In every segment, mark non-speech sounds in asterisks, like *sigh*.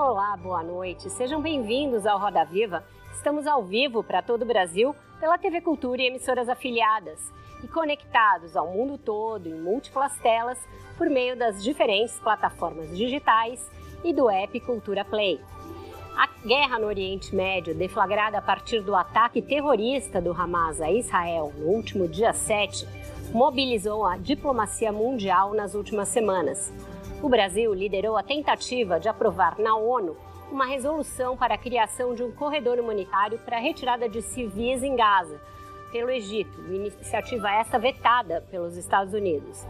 Olá, boa noite. Sejam bem-vindos ao Roda Viva. Estamos ao vivo para todo o Brasil pela TV Cultura e emissoras afiliadas e conectados ao mundo todo em múltiplas telas por meio das diferentes plataformas digitais e do app Cultura Play. A guerra no Oriente Médio, deflagrada a partir do ataque terrorista do Hamas a Israel no último dia 7, mobilizou a diplomacia mundial nas últimas semanas. O Brasil liderou a tentativa de aprovar na ONU uma resolução para a criação de um corredor humanitário para a retirada de civis em Gaza, pelo Egito, iniciativa esta vetada pelos Estados Unidos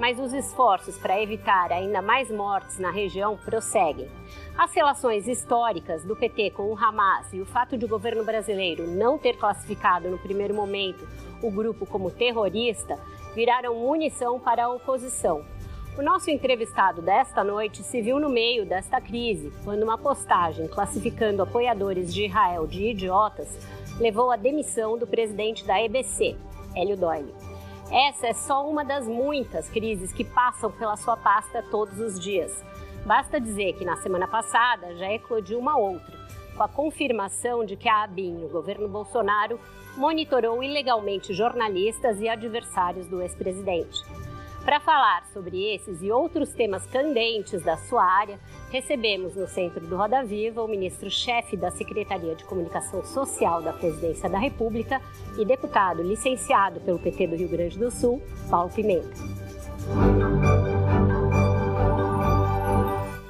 mas os esforços para evitar ainda mais mortes na região prosseguem. As relações históricas do PT com o Hamas e o fato de o governo brasileiro não ter classificado no primeiro momento o grupo como terrorista viraram munição para a oposição. O nosso entrevistado desta noite se viu no meio desta crise, quando uma postagem classificando apoiadores de Israel de idiotas levou à demissão do presidente da EBC, Hélio Doyle. Essa é só uma das muitas crises que passam pela sua pasta todos os dias. Basta dizer que na semana passada já eclodiu uma outra, com a confirmação de que a ABIN, o governo Bolsonaro, monitorou ilegalmente jornalistas e adversários do ex-presidente. Para falar sobre esses e outros temas candentes da sua área, recebemos no centro do Roda Viva o ministro-chefe da Secretaria de Comunicação Social da Presidência da República e deputado licenciado pelo PT do Rio Grande do Sul, Paulo Pimenta.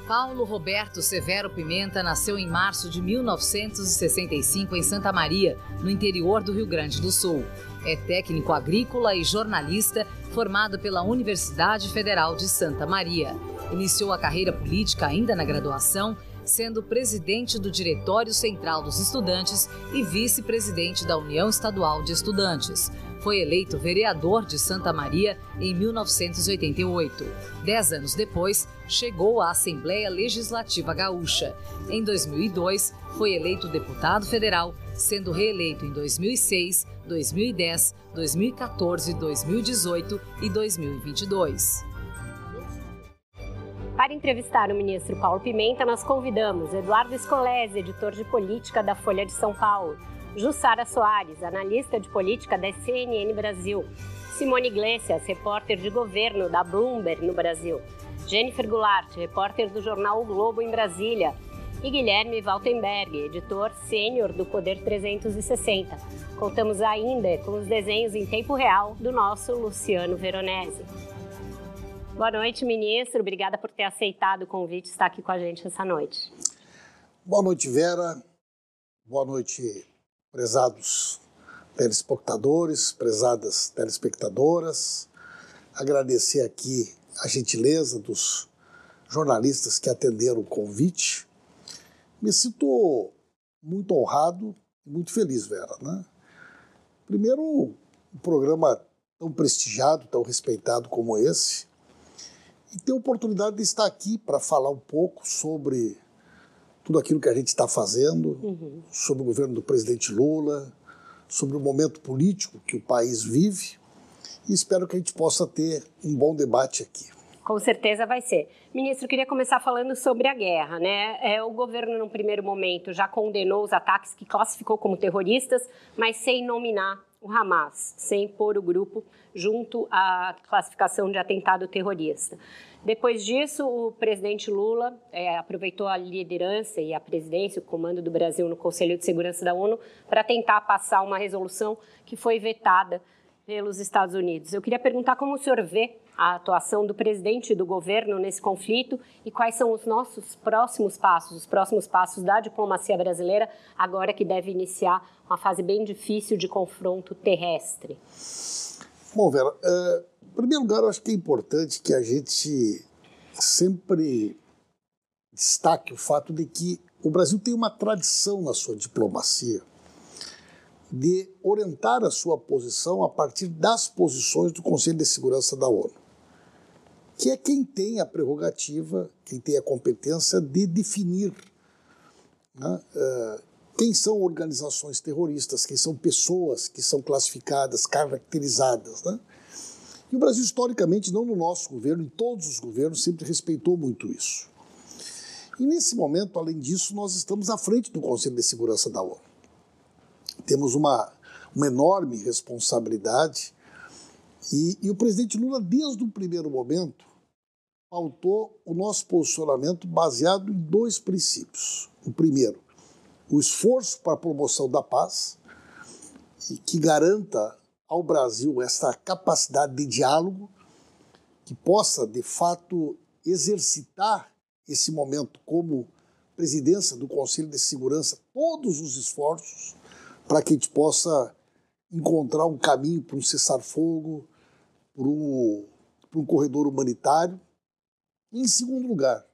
Paulo Roberto Severo Pimenta nasceu em março de 1965 em Santa Maria, no interior do Rio Grande do Sul. É técnico agrícola e jornalista formado pela Universidade Federal de Santa Maria. Iniciou a carreira política ainda na graduação, sendo presidente do Diretório Central dos Estudantes e vice-presidente da União Estadual de Estudantes. Foi eleito vereador de Santa Maria em 1988. Dez anos depois, chegou à Assembleia Legislativa Gaúcha. Em 2002, foi eleito deputado federal, sendo reeleito em 2006, 2010, 2014, 2018 e 2022. Para entrevistar o ministro Paulo Pimenta, nós convidamos Eduardo Escolese, editor de política da Folha de São Paulo, Jussara Soares, analista de política da CNN Brasil, Simone Iglesias, repórter de governo da Bloomberg no Brasil, Jennifer Goulart, repórter do jornal o Globo em Brasília, e Guilherme Waltenberg, editor sênior do Poder 360. Contamos ainda com os desenhos em tempo real do nosso Luciano Veronese. Boa noite, ministro. Obrigada por ter aceitado o convite e estar aqui com a gente essa noite. Boa noite, Vera. Boa noite, prezados telespectadores, prezadas telespectadoras. Agradecer aqui a gentileza dos jornalistas que atenderam o convite me sinto muito honrado e muito feliz, Vera. Né? Primeiro, um programa tão prestigiado, tão respeitado como esse, e ter a oportunidade de estar aqui para falar um pouco sobre tudo aquilo que a gente está fazendo, uhum. sobre o governo do presidente Lula, sobre o momento político que o país vive, e espero que a gente possa ter um bom debate aqui. Com certeza vai ser. Ministro, queria começar falando sobre a guerra, né? É, o governo, num primeiro momento, já condenou os ataques que classificou como terroristas, mas sem nominar o Hamas, sem pôr o grupo junto à classificação de atentado terrorista. Depois disso, o presidente Lula é, aproveitou a liderança e a presidência, o comando do Brasil no Conselho de Segurança da ONU, para tentar passar uma resolução que foi vetada pelos Estados Unidos. Eu queria perguntar como o senhor vê a atuação do presidente e do governo nesse conflito e quais são os nossos próximos passos, os próximos passos da diplomacia brasileira, agora que deve iniciar uma fase bem difícil de confronto terrestre. Bom, Vera, é, em primeiro lugar, eu acho que é importante que a gente sempre destaque o fato de que o Brasil tem uma tradição na sua diplomacia de orientar a sua posição a partir das posições do Conselho de Segurança da ONU, que é quem tem a prerrogativa, quem tem a competência de definir né, uh, quem são organizações terroristas, quem são pessoas que são classificadas, caracterizadas. Né? E o Brasil, historicamente, não no nosso governo, em todos os governos, sempre respeitou muito isso. E nesse momento, além disso, nós estamos à frente do Conselho de Segurança da ONU. Temos uma, uma enorme responsabilidade e, e o presidente Lula, desde o primeiro momento, pautou o nosso posicionamento baseado em dois princípios. O primeiro, o esforço para a promoção da paz, que garanta ao Brasil essa capacidade de diálogo, que possa, de fato, exercitar esse momento como presidência do Conselho de Segurança, todos os esforços para que a gente possa encontrar um caminho para um cessar-fogo, para um, corredor humanitário. E, em segundo lugar,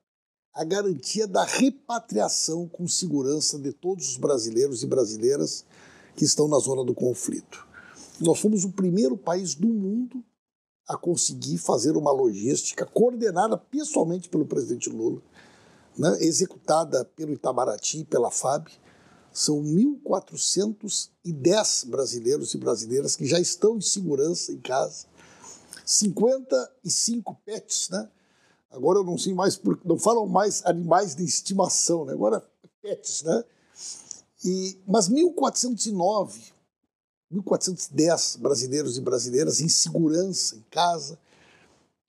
a garantia da repatriação com segurança de todos os brasileiros e brasileiras que estão na zona do conflito. Nós fomos o primeiro país do mundo a conseguir fazer uma logística coordenada pessoalmente pelo presidente Lula, né, executada pelo Itamaraty, pela FAB. São 1.410 brasileiros e brasileiras que já estão em segurança em casa. 55 pets, né? Agora eu não sei mais, não falam mais animais de estimação, né? agora pets, né? E, mas 1409, 1410 brasileiros e brasileiras em segurança em casa,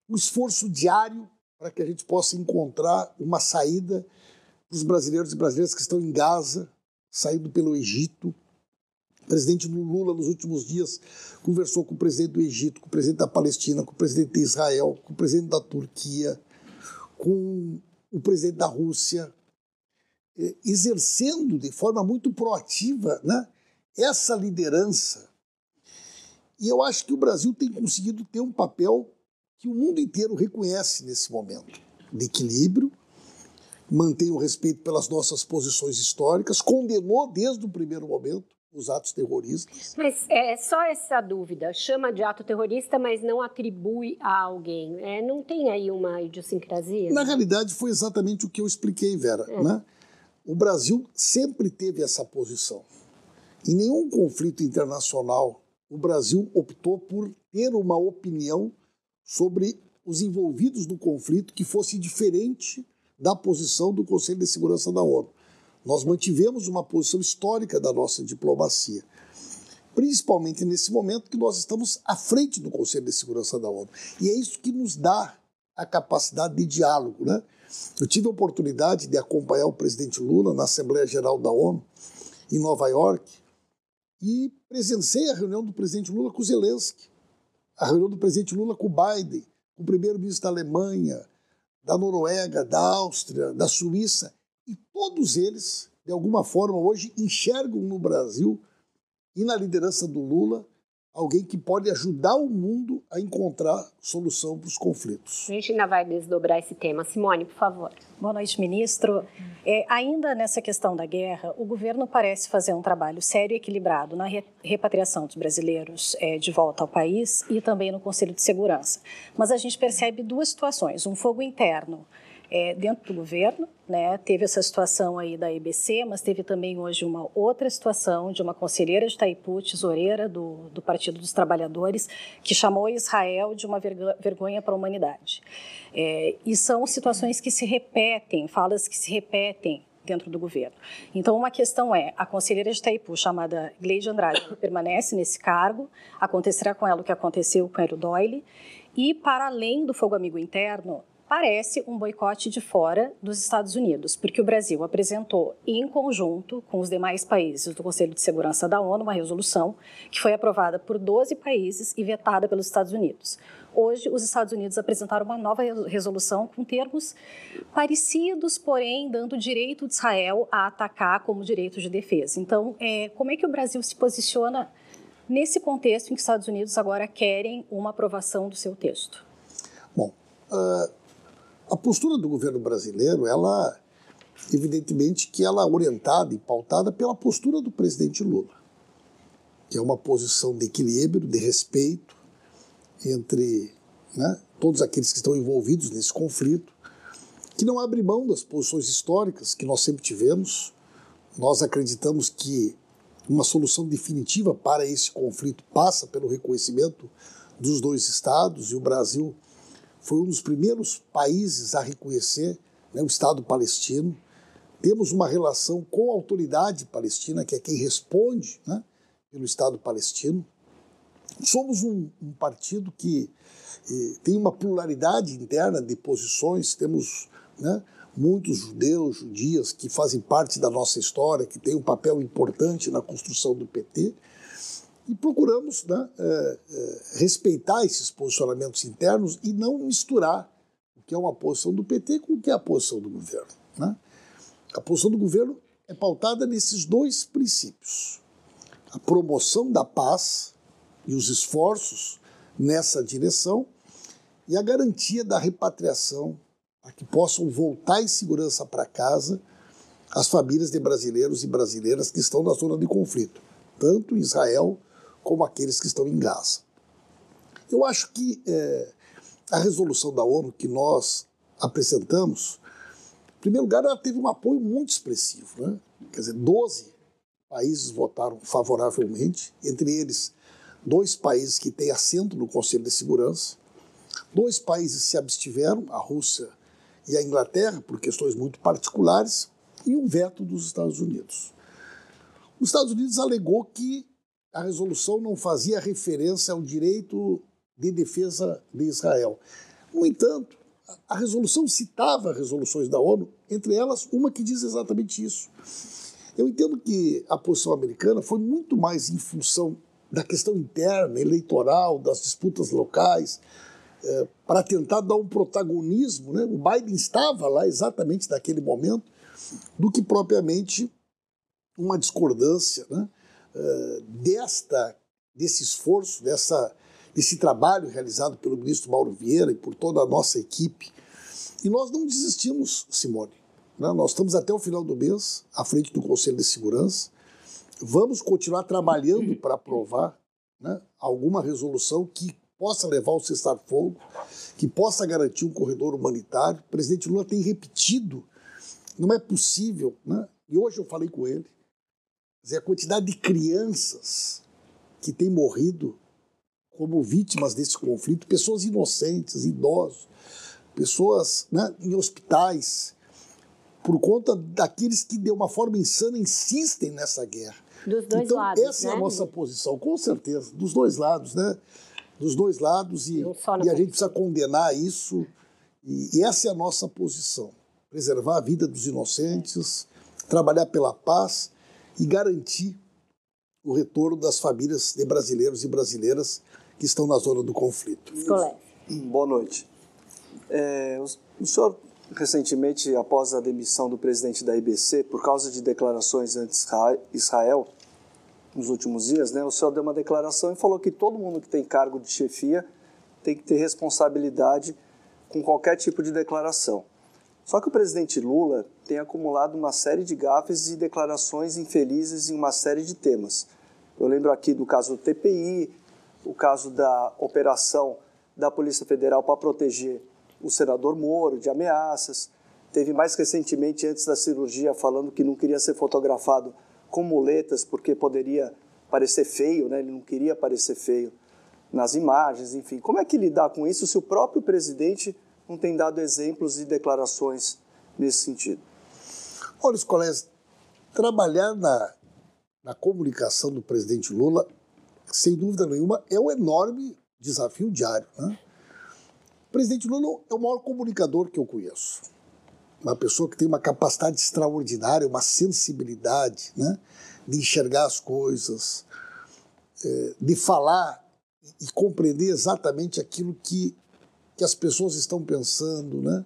um esforço diário para que a gente possa encontrar uma saída para os brasileiros e brasileiras que estão em Gaza, saindo pelo Egito. O presidente Lula, nos últimos dias, conversou com o presidente do Egito, com o presidente da Palestina, com o presidente de Israel, com o presidente da Turquia, com o presidente da Rússia, eh, exercendo de forma muito proativa né, essa liderança. E eu acho que o Brasil tem conseguido ter um papel que o mundo inteiro reconhece nesse momento de equilíbrio, mantém o respeito pelas nossas posições históricas, condenou desde o primeiro momento os atos terroristas. Mas é só essa dúvida, chama de ato terrorista, mas não atribui a alguém. É, não tem aí uma idiosincrasia? Na realidade, foi exatamente o que eu expliquei, Vera. É. Né? O Brasil sempre teve essa posição. Em nenhum conflito internacional, o Brasil optou por ter uma opinião sobre os envolvidos no conflito que fosse diferente da posição do Conselho de Segurança da ONU. Nós mantivemos uma posição histórica da nossa diplomacia, principalmente nesse momento que nós estamos à frente do Conselho de Segurança da ONU. E é isso que nos dá a capacidade de diálogo. Né? Eu tive a oportunidade de acompanhar o presidente Lula na Assembleia Geral da ONU, em Nova York, e presenciei a reunião do presidente Lula com Zelensky, a reunião do presidente Lula com Biden, com o primeiro-ministro da Alemanha, da Noruega, da Áustria, da Suíça, e todos eles, de alguma forma, hoje enxergam no Brasil e na liderança do Lula alguém que pode ajudar o mundo a encontrar solução para os conflitos. A gente ainda vai desdobrar esse tema. Simone, por favor. Boa noite, ministro. É, ainda nessa questão da guerra, o governo parece fazer um trabalho sério e equilibrado na repatriação dos brasileiros é, de volta ao país e também no Conselho de Segurança. Mas a gente percebe duas situações: um fogo interno é, dentro do governo, né? Teve essa situação aí da EBC, mas teve também hoje uma outra situação de uma conselheira de Itaipu, tesoureira do, do Partido dos Trabalhadores, que chamou Israel de uma vergonha para a humanidade. É, e são situações que se repetem, falas que se repetem dentro do governo. Então, uma questão é, a conselheira de Itaipu, chamada Gleide Andrade, permanece nesse cargo, acontecerá com ela o que aconteceu com Hélio Doyle, e para além do fogo amigo interno, parece um boicote de fora dos Estados Unidos, porque o Brasil apresentou, em conjunto com os demais países do Conselho de Segurança da ONU, uma resolução que foi aprovada por 12 países e vetada pelos Estados Unidos. Hoje, os Estados Unidos apresentaram uma nova resolução com termos parecidos, porém dando direito de Israel a atacar como direito de defesa. Então, é, como é que o Brasil se posiciona nesse contexto em que os Estados Unidos agora querem uma aprovação do seu texto? Bom, uh, a postura do governo brasileiro, ela, evidentemente que ela é orientada e pautada pela postura do presidente Lula, que é uma posição de equilíbrio, de respeito entre né, todos aqueles que estão envolvidos nesse conflito, que não abre mão das posições históricas que nós sempre tivemos. Nós acreditamos que uma solução definitiva para esse conflito passa pelo reconhecimento dos dois estados e o Brasil foi um dos primeiros países a reconhecer né, o Estado palestino, temos uma relação com a autoridade palestina, que é quem responde né, pelo Estado palestino. Somos um, um partido que eh, tem uma pluralidade interna de posições, temos né, muitos judeus, judias que fazem parte da nossa história, que têm um papel importante na construção do PT, e procuramos né, é, é, respeitar esses posicionamentos internos e não misturar o que é uma posição do PT com o que é a posição do governo. Né? A posição do governo é pautada nesses dois princípios: a promoção da paz e os esforços nessa direção e a garantia da repatriação para que possam voltar em segurança para casa as famílias de brasileiros e brasileiras que estão na zona de conflito, tanto em Israel como aqueles que estão em Gaza. Eu acho que é, a resolução da ONU que nós apresentamos, em primeiro lugar, ela teve um apoio muito expressivo. Né? Quer dizer, 12 países votaram favoravelmente, entre eles dois países que têm assento no Conselho de Segurança, dois países se abstiveram, a Rússia e a Inglaterra, por questões muito particulares, e um veto dos Estados Unidos. Os Estados Unidos alegou que a resolução não fazia referência ao direito de defesa de Israel. No entanto, a resolução citava resoluções da ONU, entre elas uma que diz exatamente isso. Eu entendo que a posição americana foi muito mais em função da questão interna, eleitoral, das disputas locais, é, para tentar dar um protagonismo, né? o Biden estava lá exatamente naquele momento, do que propriamente uma discordância né? É, desta, desse esforço, dessa, desse trabalho realizado pelo ministro Mauro Vieira e por toda a nossa equipe. E nós não desistimos, Simone. Né? Nós estamos até o final do mês à frente do Conselho de Segurança. Vamos continuar trabalhando para aprovar né, alguma resolução que possa levar ao cessar-fogo, que possa garantir um corredor humanitário. O presidente Lula tem repetido, não é possível, né? e hoje eu falei com ele, a quantidade de crianças que têm morrido como vítimas desse conflito, pessoas inocentes, idosos, pessoas né, em hospitais, por conta daqueles que, de uma forma insana, insistem nessa guerra. Dos dois então, lados. Essa né? é a nossa posição, com certeza, dos dois lados, né? dos dois lados e, e a gente precisa condenar isso. E, e, essa é a nossa posição: preservar a vida dos inocentes, trabalhar pela paz e garantir o retorno das famílias de brasileiros e brasileiras que estão na zona do conflito. Boa noite. É, o senhor, recentemente, após a demissão do presidente da IBC, por causa de declarações anti-Israel, nos últimos dias, né, o senhor deu uma declaração e falou que todo mundo que tem cargo de chefia tem que ter responsabilidade com qualquer tipo de declaração. Só que o presidente Lula tem acumulado uma série de gafes e declarações infelizes em uma série de temas. Eu lembro aqui do caso do TPI, o caso da operação da Polícia Federal para proteger o senador Moro de ameaças. Teve mais recentemente, antes da cirurgia, falando que não queria ser fotografado com muletas porque poderia parecer feio, né? ele não queria parecer feio nas imagens, enfim. Como é que lidar com isso se o próprio presidente não tem dado exemplos e declarações nesse sentido? Olha, os colegas, trabalhar na, na comunicação do presidente Lula, sem dúvida nenhuma, é um enorme desafio diário. Né? O presidente Lula é o maior comunicador que eu conheço uma pessoa que tem uma capacidade extraordinária, uma sensibilidade, né, de enxergar as coisas, é, de falar e compreender exatamente aquilo que, que as pessoas estão pensando, né?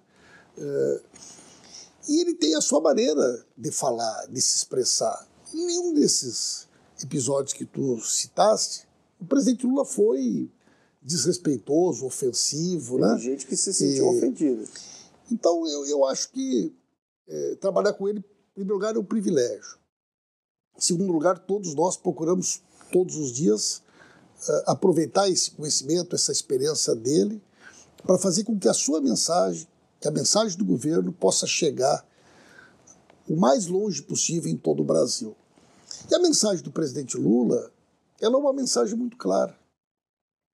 E ele tem a sua maneira de falar, de se expressar. Em nenhum desses episódios que tu citaste, o presidente Lula foi desrespeitoso, ofensivo, Tem né? gente que se sentiu e, ofendida. Então, eu, eu acho que é, trabalhar com ele, em primeiro lugar, é um privilégio. Em segundo lugar, todos nós procuramos, todos os dias, uh, aproveitar esse conhecimento, essa experiência dele, para fazer com que a sua mensagem, que a mensagem do governo possa chegar o mais longe possível em todo o Brasil. E a mensagem do presidente Lula, ela é uma mensagem muito clara.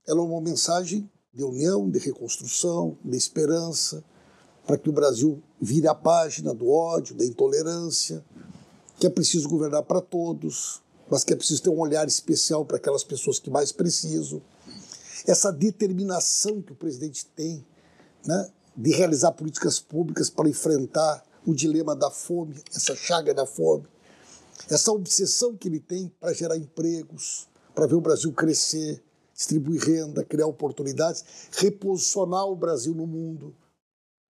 Ela é uma mensagem de união, de reconstrução, de esperança, para que o Brasil vire a página do ódio, da intolerância, que é preciso governar para todos, mas que é preciso ter um olhar especial para aquelas pessoas que mais precisam. Essa determinação que o presidente tem né, de realizar políticas públicas para enfrentar o dilema da fome, essa chaga da fome, essa obsessão que ele tem para gerar empregos, para ver o Brasil crescer, distribuir renda, criar oportunidades, reposicionar o Brasil no mundo,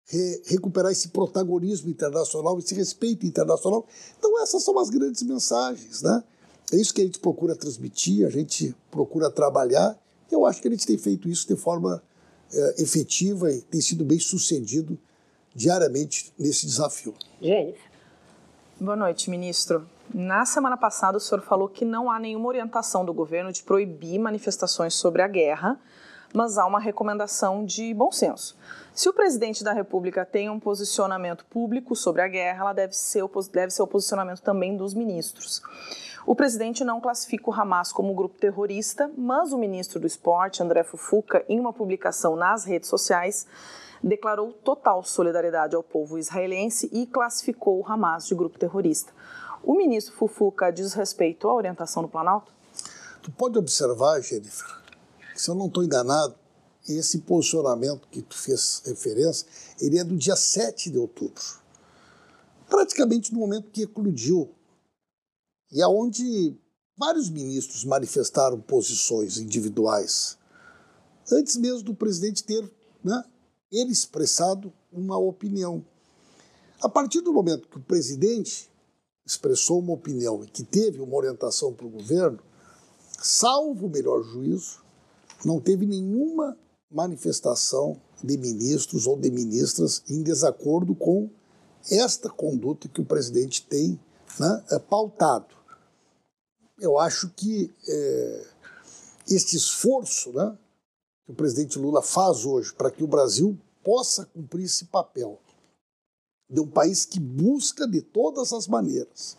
re recuperar esse protagonismo internacional, esse respeito internacional. Então essas são as grandes mensagens, né? É isso que a gente procura transmitir, a gente procura trabalhar. Eu acho que a gente tem feito isso de forma é, efetiva e tem sido bem sucedido diariamente nesse desafio. Jennifer. Boa noite, ministro. Na semana passada, o senhor falou que não há nenhuma orientação do governo de proibir manifestações sobre a guerra, mas há uma recomendação de bom senso. Se o presidente da República tem um posicionamento público sobre a guerra, ela deve ser, deve ser o posicionamento também dos ministros. O presidente não classifica o Hamas como grupo terrorista, mas o ministro do Esporte, André Fufuca, em uma publicação nas redes sociais, declarou total solidariedade ao povo israelense e classificou o Hamas de grupo terrorista. O ministro Fufuca diz respeito à orientação do Planalto? Tu pode observar, Jennifer, que se eu não estou enganado, esse posicionamento que tu fez referência, ele é do dia 7 de outubro. Praticamente no momento que eclodiu. E aonde vários ministros manifestaram posições individuais, antes mesmo do presidente ter né, ele expressado uma opinião. A partir do momento que o presidente expressou uma opinião e que teve uma orientação para o governo, salvo o melhor juízo, não teve nenhuma manifestação de ministros ou de ministras em desacordo com esta conduta que o presidente tem né, é pautado. Eu acho que é, este esforço né, que o presidente Lula faz hoje para que o Brasil possa cumprir esse papel de um país que busca de todas as maneiras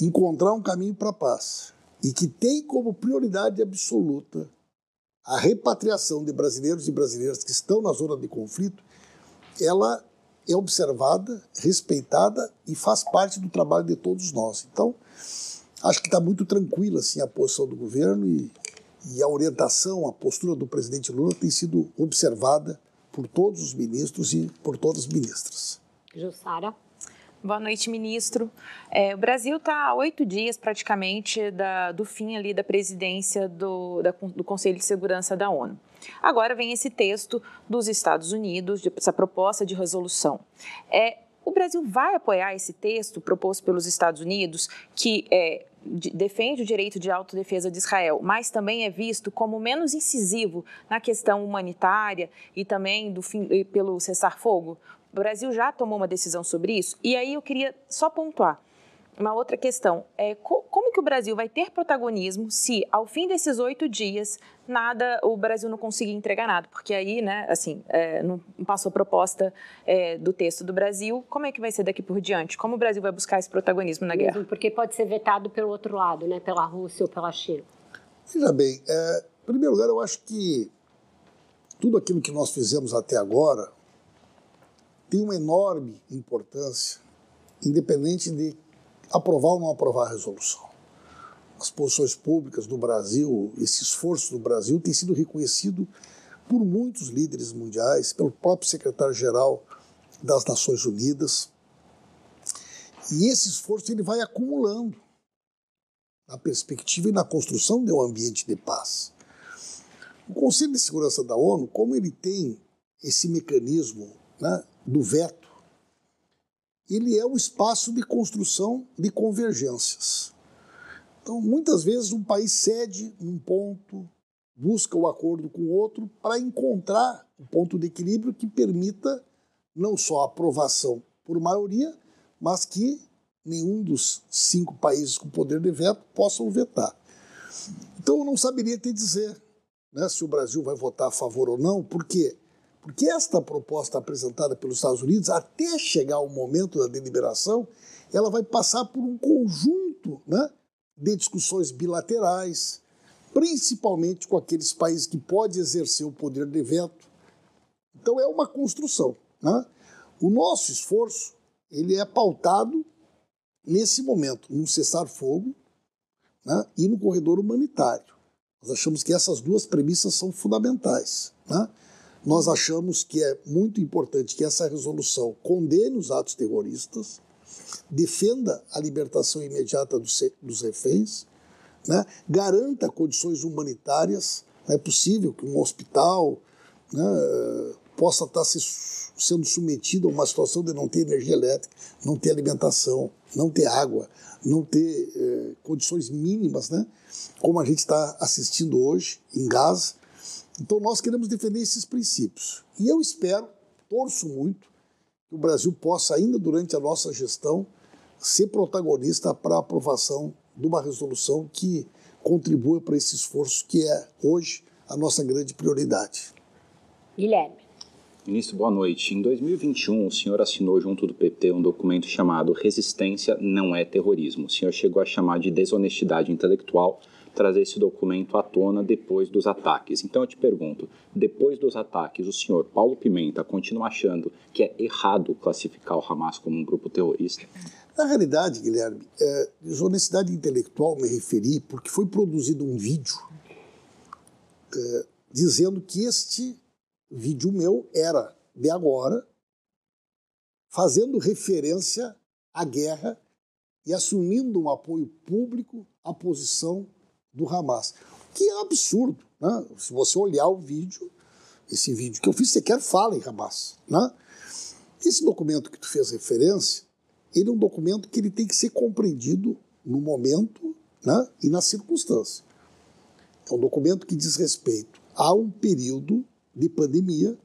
encontrar um caminho para a paz e que tem como prioridade absoluta a repatriação de brasileiros e brasileiras que estão na zona de conflito, ela é observada, respeitada e faz parte do trabalho de todos nós. Então, acho que está muito tranquila assim, a posição do governo e, e a orientação, a postura do presidente Lula tem sido observada por todos os ministros e por todas as ministras. Jussara. Boa noite, ministro. É, o Brasil está há oito dias praticamente da, do fim ali da presidência do, da, do Conselho de Segurança da ONU. Agora vem esse texto dos Estados Unidos, essa proposta de resolução. É, o Brasil vai apoiar esse texto proposto pelos Estados Unidos, que é, defende o direito de autodefesa de Israel, mas também é visto como menos incisivo na questão humanitária e também do fim, pelo cessar-fogo? O Brasil já tomou uma decisão sobre isso. E aí eu queria só pontuar uma outra questão. É, como que o Brasil vai ter protagonismo se, ao fim desses oito dias, nada, o Brasil não conseguir entregar nada? Porque aí, né, assim, é, não passou a proposta é, do texto do Brasil. Como é que vai ser daqui por diante? Como o Brasil vai buscar esse protagonismo na Mesmo guerra? Porque pode ser vetado pelo outro lado, né, pela Rússia ou pela China. Veja bem, é, em primeiro lugar, eu acho que tudo aquilo que nós fizemos até agora tem uma enorme importância, independente de aprovar ou não aprovar a resolução. As posições públicas do Brasil, esse esforço do Brasil tem sido reconhecido por muitos líderes mundiais, pelo próprio secretário-geral das Nações Unidas. E esse esforço ele vai acumulando na perspectiva e na construção de um ambiente de paz. O Conselho de Segurança da ONU, como ele tem esse mecanismo né, do veto, ele é o espaço de construção de convergências. Então, muitas vezes, um país cede um ponto, busca o acordo com outro para encontrar um ponto de equilíbrio que permita não só a aprovação por maioria, mas que nenhum dos cinco países com poder de veto possam vetar. Então, eu não saberia te dizer né, se o Brasil vai votar a favor ou não, porque porque esta proposta apresentada pelos Estados Unidos, até chegar ao momento da deliberação, ela vai passar por um conjunto né, de discussões bilaterais, principalmente com aqueles países que podem exercer o poder de veto. Então é uma construção. Né? O nosso esforço ele é pautado nesse momento, num cessar-fogo né, e no corredor humanitário. Nós achamos que essas duas premissas são fundamentais. Né? Nós achamos que é muito importante que essa resolução condene os atos terroristas, defenda a libertação imediata dos, reféns, né? garanta condições humanitárias. Não é possível que um hospital né, possa estar se, sendo submetido a uma situação de não ter energia elétrica, não ter alimentação, não ter água, não ter eh, condições mínimas, né, como a gente está assistindo hoje em Gaza. Então nós queremos defender esses princípios. E eu espero, torço muito, que o Brasil possa, ainda durante a nossa gestão, ser protagonista para a aprovação de uma resolução que contribua para esse esforço que é hoje a nossa grande prioridade. Guilherme. Ministro, boa noite. Em 2021, o senhor assinou junto do PT um documento chamado Resistência não é terrorismo. O senhor chegou a chamar de desonestidade intelectual trazer esse documento à tona depois dos ataques. Então eu te pergunto, depois dos ataques, o senhor Paulo Pimenta continua achando que é errado classificar o Hamas como um grupo terrorista? Na realidade, Guilherme, é, desonestidade intelectual me referi porque foi produzido um vídeo é, dizendo que este vídeo meu era de agora, fazendo referência à guerra e assumindo um apoio público à posição do Hamas. Que é absurdo. Né? Se você olhar o vídeo, esse vídeo que eu fiz, sequer fala em Hamas. Né? Esse documento que tu fez referência, ele é um documento que ele tem que ser compreendido no momento né, e na circunstância. É um documento que diz respeito a um período de pandemia,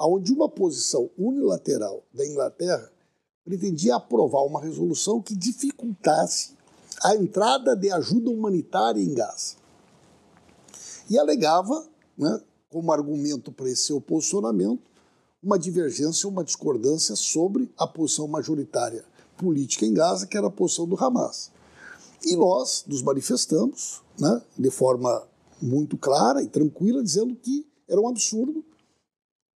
onde uma posição unilateral da Inglaterra pretendia aprovar uma resolução que dificultasse a entrada de ajuda humanitária em Gaza. E alegava, né, como argumento para esse seu posicionamento, uma divergência, uma discordância sobre a posição majoritária política em Gaza, que era a posição do Hamas. E nós nos manifestamos né, de forma muito clara e tranquila, dizendo que era um absurdo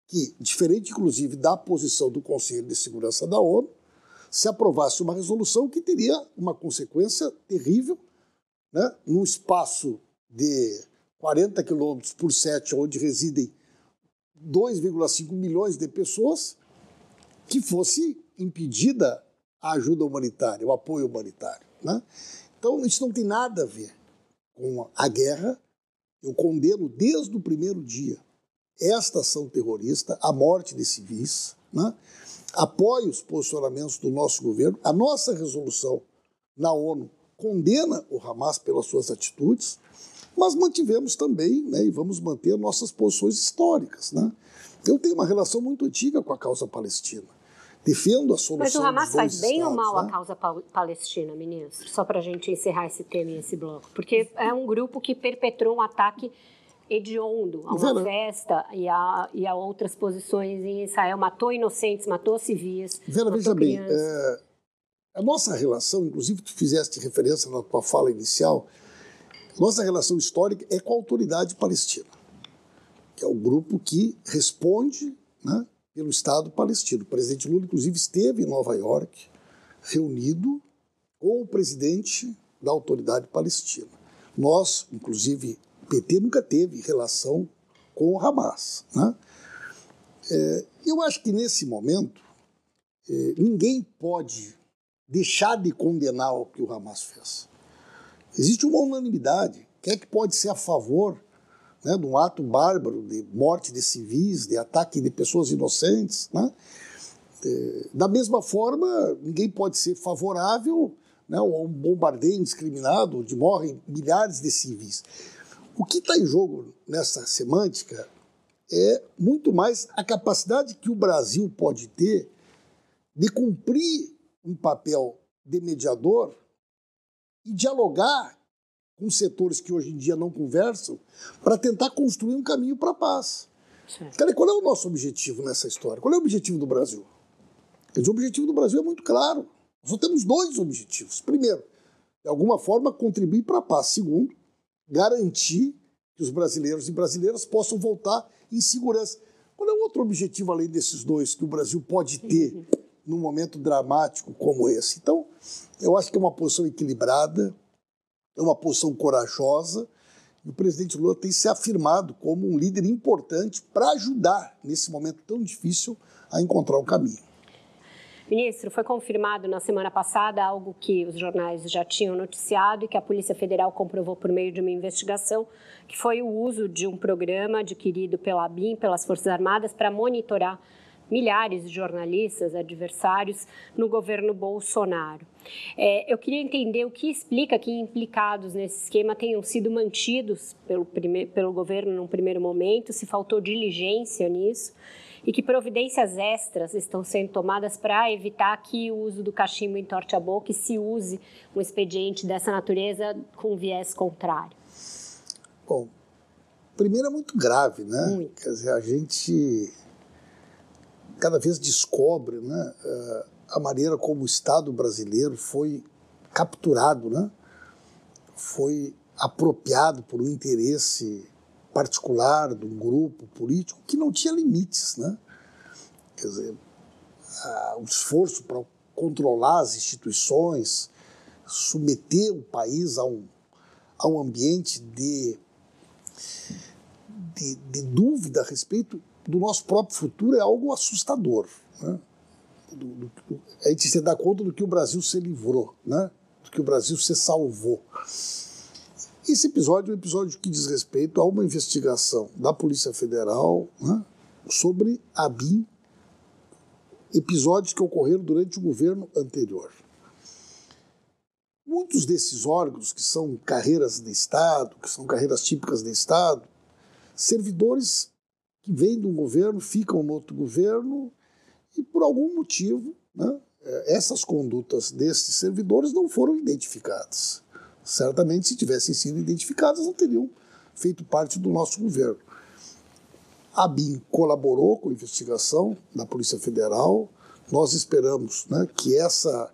que, diferente inclusive da posição do Conselho de Segurança da ONU, se aprovasse uma resolução que teria uma consequência terrível, né, num espaço de 40 quilômetros por 7, onde residem 2,5 milhões de pessoas, que fosse impedida a ajuda humanitária, o apoio humanitário. Né? Então, isso não tem nada a ver com a guerra eu condeno desde o primeiro dia esta ação terrorista, a morte de civis, né? Apoio os posicionamentos do nosso governo. A nossa resolução na ONU condena o Hamas pelas suas atitudes, mas mantivemos também, né, e vamos manter nossas posições históricas. Né? Eu tenho uma relação muito antiga com a causa palestina defendo a solução Mas o Hamas faz bem estados, ou mal né? a causa palestina, ministro? Só para a gente encerrar esse tema e esse bloco. Porque é um grupo que perpetrou um ataque hediondo a uma festa e a, e a outras posições em Israel. Matou inocentes, matou civis. Vera, matou veja bem, crianças. é, a nossa relação, inclusive tu fizeste referência na tua fala inicial, nossa relação histórica é com a autoridade palestina, que é o grupo que responde né, pelo Estado palestino. O presidente Lula, inclusive, esteve em Nova York, reunido com o presidente da autoridade palestina. Nós, inclusive, PT nunca teve relação com o Hamas. Né? É, eu acho que nesse momento é, ninguém pode deixar de condenar o que o Hamas fez. Existe uma unanimidade. Quem é que pode ser a favor né, de um ato bárbaro de morte de civis, de ataque de pessoas inocentes? Né? É, da mesma forma, ninguém pode ser favorável né, a um bombardeio indiscriminado onde morrem milhares de civis. O que está em jogo nessa semântica é muito mais a capacidade que o Brasil pode ter de cumprir um papel de mediador e dialogar com setores que hoje em dia não conversam para tentar construir um caminho para a paz. Certo. Cara, qual é o nosso objetivo nessa história? Qual é o objetivo do Brasil? Dizer, o objetivo do Brasil é muito claro. Nós só temos dois objetivos. Primeiro, de alguma forma, contribuir para a paz. Segundo, garantir que os brasileiros e brasileiras possam voltar em segurança. Qual é outro objetivo além desses dois que o Brasil pode ter *laughs* num momento dramático como esse? Então, eu acho que é uma posição equilibrada, é uma posição corajosa, e o presidente Lula tem se afirmado como um líder importante para ajudar, nesse momento tão difícil, a encontrar um caminho. Ministro, foi confirmado na semana passada algo que os jornais já tinham noticiado e que a Polícia Federal comprovou por meio de uma investigação, que foi o uso de um programa adquirido pela BIM, pelas Forças Armadas, para monitorar milhares de jornalistas adversários no governo Bolsonaro. É, eu queria entender o que explica que implicados nesse esquema tenham sido mantidos pelo, prime pelo governo num primeiro momento, se faltou diligência nisso e que providências extras estão sendo tomadas para evitar que o uso do cachimbo entorte a boca e se use um expediente dessa natureza com viés contrário? Bom, primeiro é muito grave, né? Muito. Quer dizer, a gente cada vez descobre né, eh, a maneira como o Estado brasileiro foi capturado, né? Foi apropriado por um interesse particular de um grupo político que não tinha limites, né? Quer dizer, a, o esforço para controlar as instituições, submeter o país a um, a um ambiente de, de, de dúvida a respeito do nosso próprio futuro é algo assustador. Né? Do, do, do, a gente se dá conta do que o Brasil se livrou, né? do que o Brasil se salvou. Esse episódio é um episódio que diz respeito a uma investigação da Polícia Federal né, sobre a BIM, episódios que ocorreram durante o governo anterior. Muitos desses órgãos, que são carreiras de Estado, que são carreiras típicas de Estado, servidores que vêm de um governo, ficam no outro governo e, por algum motivo, né, essas condutas desses servidores não foram identificadas. Certamente, se tivessem sido identificadas, não teriam feito parte do nosso governo. A BIM colaborou com a investigação da Polícia Federal. Nós esperamos né, que essa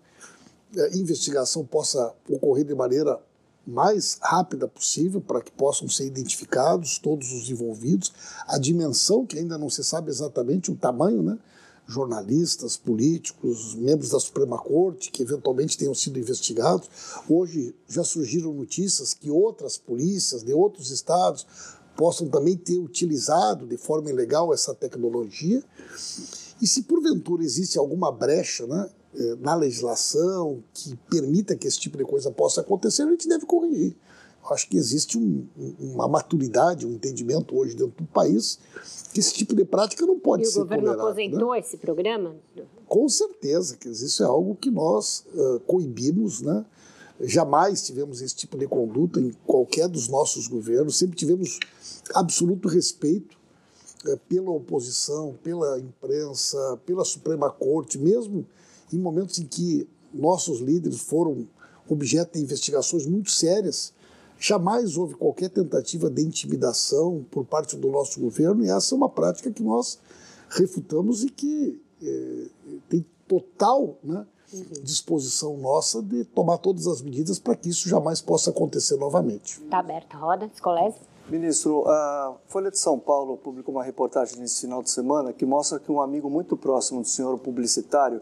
eh, investigação possa ocorrer de maneira mais rápida possível para que possam ser identificados todos os envolvidos. A dimensão, que ainda não se sabe exatamente o tamanho, né, jornalistas, políticos, membros da Suprema Corte que eventualmente tenham sido investigados. Hoje já surgiram notícias que outras polícias de outros estados possam também ter utilizado de forma ilegal essa tecnologia. E se porventura existe alguma brecha né, eh, na legislação que permita que esse tipo de coisa possa acontecer, a gente deve corrigir acho que existe um, uma maturidade, um entendimento hoje dentro do país esse tipo de prática não pode ser tolerado. E o governo né? aposentou né? esse programa? Com certeza, que isso é algo que nós uh, coibimos, né? Jamais tivemos esse tipo de conduta em qualquer dos nossos governos, sempre tivemos absoluto respeito uh, pela oposição, pela imprensa, pela Suprema Corte, mesmo em momentos em que nossos líderes foram objeto de investigações muito sérias Jamais houve qualquer tentativa de intimidação por parte do nosso governo, e essa é uma prática que nós refutamos e que é, tem total né, disposição nossa de tomar todas as medidas para que isso jamais possa acontecer novamente. Está aberta a roda, Escolese. Ministro, a Folha de São Paulo publicou uma reportagem nesse final de semana que mostra que um amigo muito próximo do senhor publicitário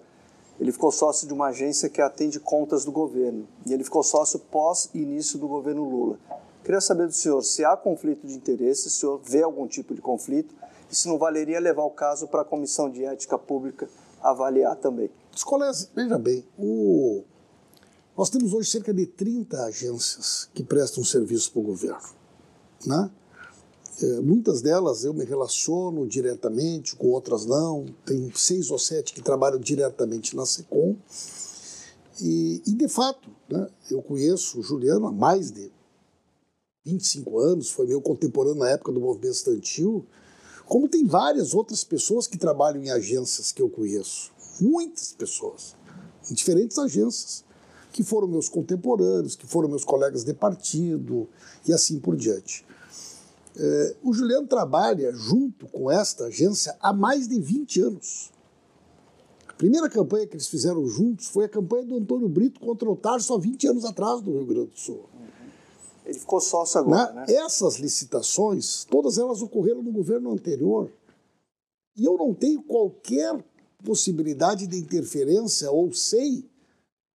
ele ficou sócio de uma agência que atende contas do governo. E ele ficou sócio pós-início do governo Lula. Queria saber do senhor se há conflito de interesse, se o senhor vê algum tipo de conflito e se não valeria levar o caso para a Comissão de Ética Pública avaliar também. Os colegas, veja bem, o... nós temos hoje cerca de 30 agências que prestam serviço para o governo. Né? É, muitas delas eu me relaciono diretamente, com outras não. Tem seis ou sete que trabalham diretamente na SECOM. E, e de fato, né, eu conheço o Juliano há mais de 25 anos, foi meu contemporâneo na época do movimento estudantil, como tem várias outras pessoas que trabalham em agências que eu conheço. Muitas pessoas, em diferentes agências, que foram meus contemporâneos, que foram meus colegas de partido e assim por diante. É, o Juliano trabalha junto com esta agência há mais de 20 anos. A primeira campanha que eles fizeram juntos foi a campanha do Antônio Brito contra o Tarso há 20 anos atrás do Rio Grande do Sul. Ele ficou sócio agora, né? né? Essas licitações, todas elas ocorreram no governo anterior. e eu não tenho qualquer possibilidade de interferência ou sei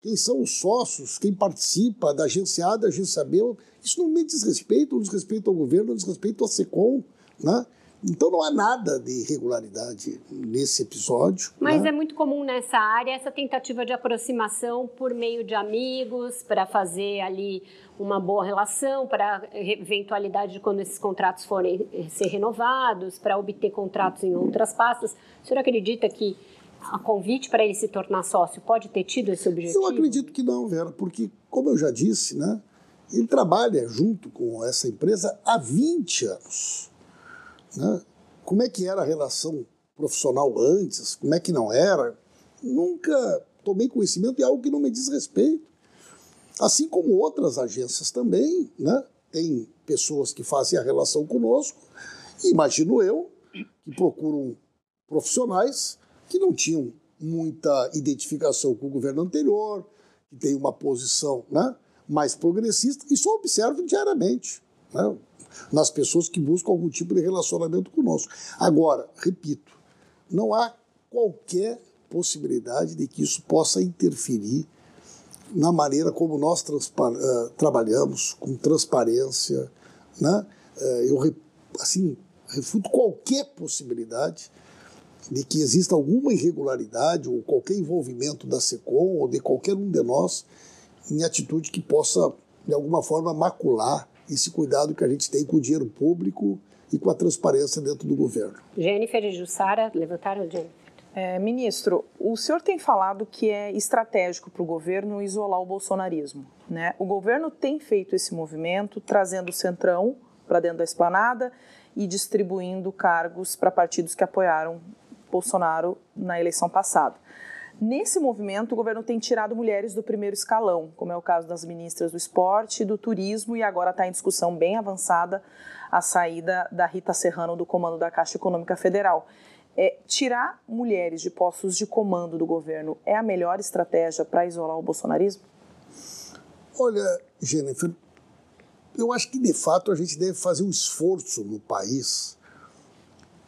quem são os sócios, quem participa da agência A, da agência B. Isso não me diz respeito, não diz respeito ao governo, não diz respeito à SECOM. Né? Então não há nada de irregularidade nesse episódio. Mas né? é muito comum nessa área essa tentativa de aproximação por meio de amigos, para fazer ali uma boa relação, para eventualidade de quando esses contratos forem ser renovados, para obter contratos em outras pastas. O senhor acredita que a convite para ele se tornar sócio pode ter tido esse objetivo? Eu acredito que não, Vera, porque, como eu já disse, né, ele trabalha junto com essa empresa há 20 anos. Né? Como é que era a relação profissional antes? Como é que não era? Nunca tomei conhecimento de algo que não me diz respeito. Assim como outras agências também, né? tem pessoas que fazem a relação conosco, imagino eu, que procuram profissionais que não tinham muita identificação com o governo anterior, que tem uma posição né, mais progressista, e só observo diariamente. Né? nas pessoas que buscam algum tipo de relacionamento conosco. Agora, repito, não há qualquer possibilidade de que isso possa interferir na maneira como nós uh, trabalhamos, com transparência. Né? Uh, eu, assim, refuto qualquer possibilidade de que exista alguma irregularidade ou qualquer envolvimento da SECOM ou de qualquer um de nós em atitude que possa, de alguma forma, macular esse cuidado que a gente tem com o dinheiro público e com a transparência dentro do governo. Jennifer e Jussara, levantaram, Jennifer? É, ministro, o senhor tem falado que é estratégico para o governo isolar o bolsonarismo. Né? O governo tem feito esse movimento, trazendo o centrão para dentro da esplanada e distribuindo cargos para partidos que apoiaram Bolsonaro na eleição passada. Nesse movimento, o governo tem tirado mulheres do primeiro escalão, como é o caso das ministras do esporte do turismo, e agora está em discussão bem avançada a saída da Rita Serrano do comando da Caixa Econômica Federal. É, tirar mulheres de postos de comando do governo é a melhor estratégia para isolar o bolsonarismo? Olha, Jennifer, eu acho que de fato a gente deve fazer um esforço no país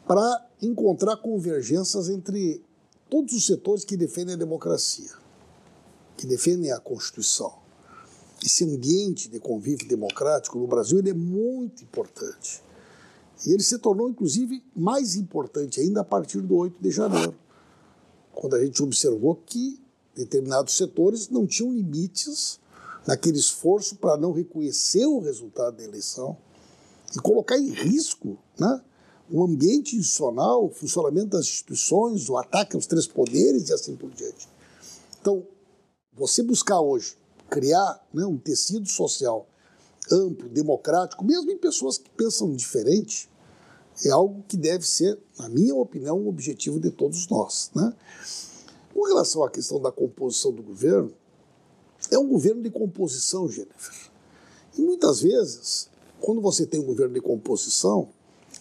para encontrar convergências entre todos os setores que defendem a democracia, que defendem a Constituição. Esse ambiente de convívio democrático no Brasil ele é muito importante. E ele se tornou, inclusive, mais importante ainda a partir do 8 de janeiro, quando a gente observou que determinados setores não tinham limites naquele esforço para não reconhecer o resultado da eleição e colocar em risco né, o ambiente institucional, o funcionamento das instituições, o ataque aos três poderes e assim por diante. Então, você buscar hoje criar né, um tecido social amplo, democrático, mesmo em pessoas que pensam diferente, é algo que deve ser, na minha opinião, um objetivo de todos nós. Né? Com relação à questão da composição do governo, é um governo de composição, Jennifer. E muitas vezes, quando você tem um governo de composição,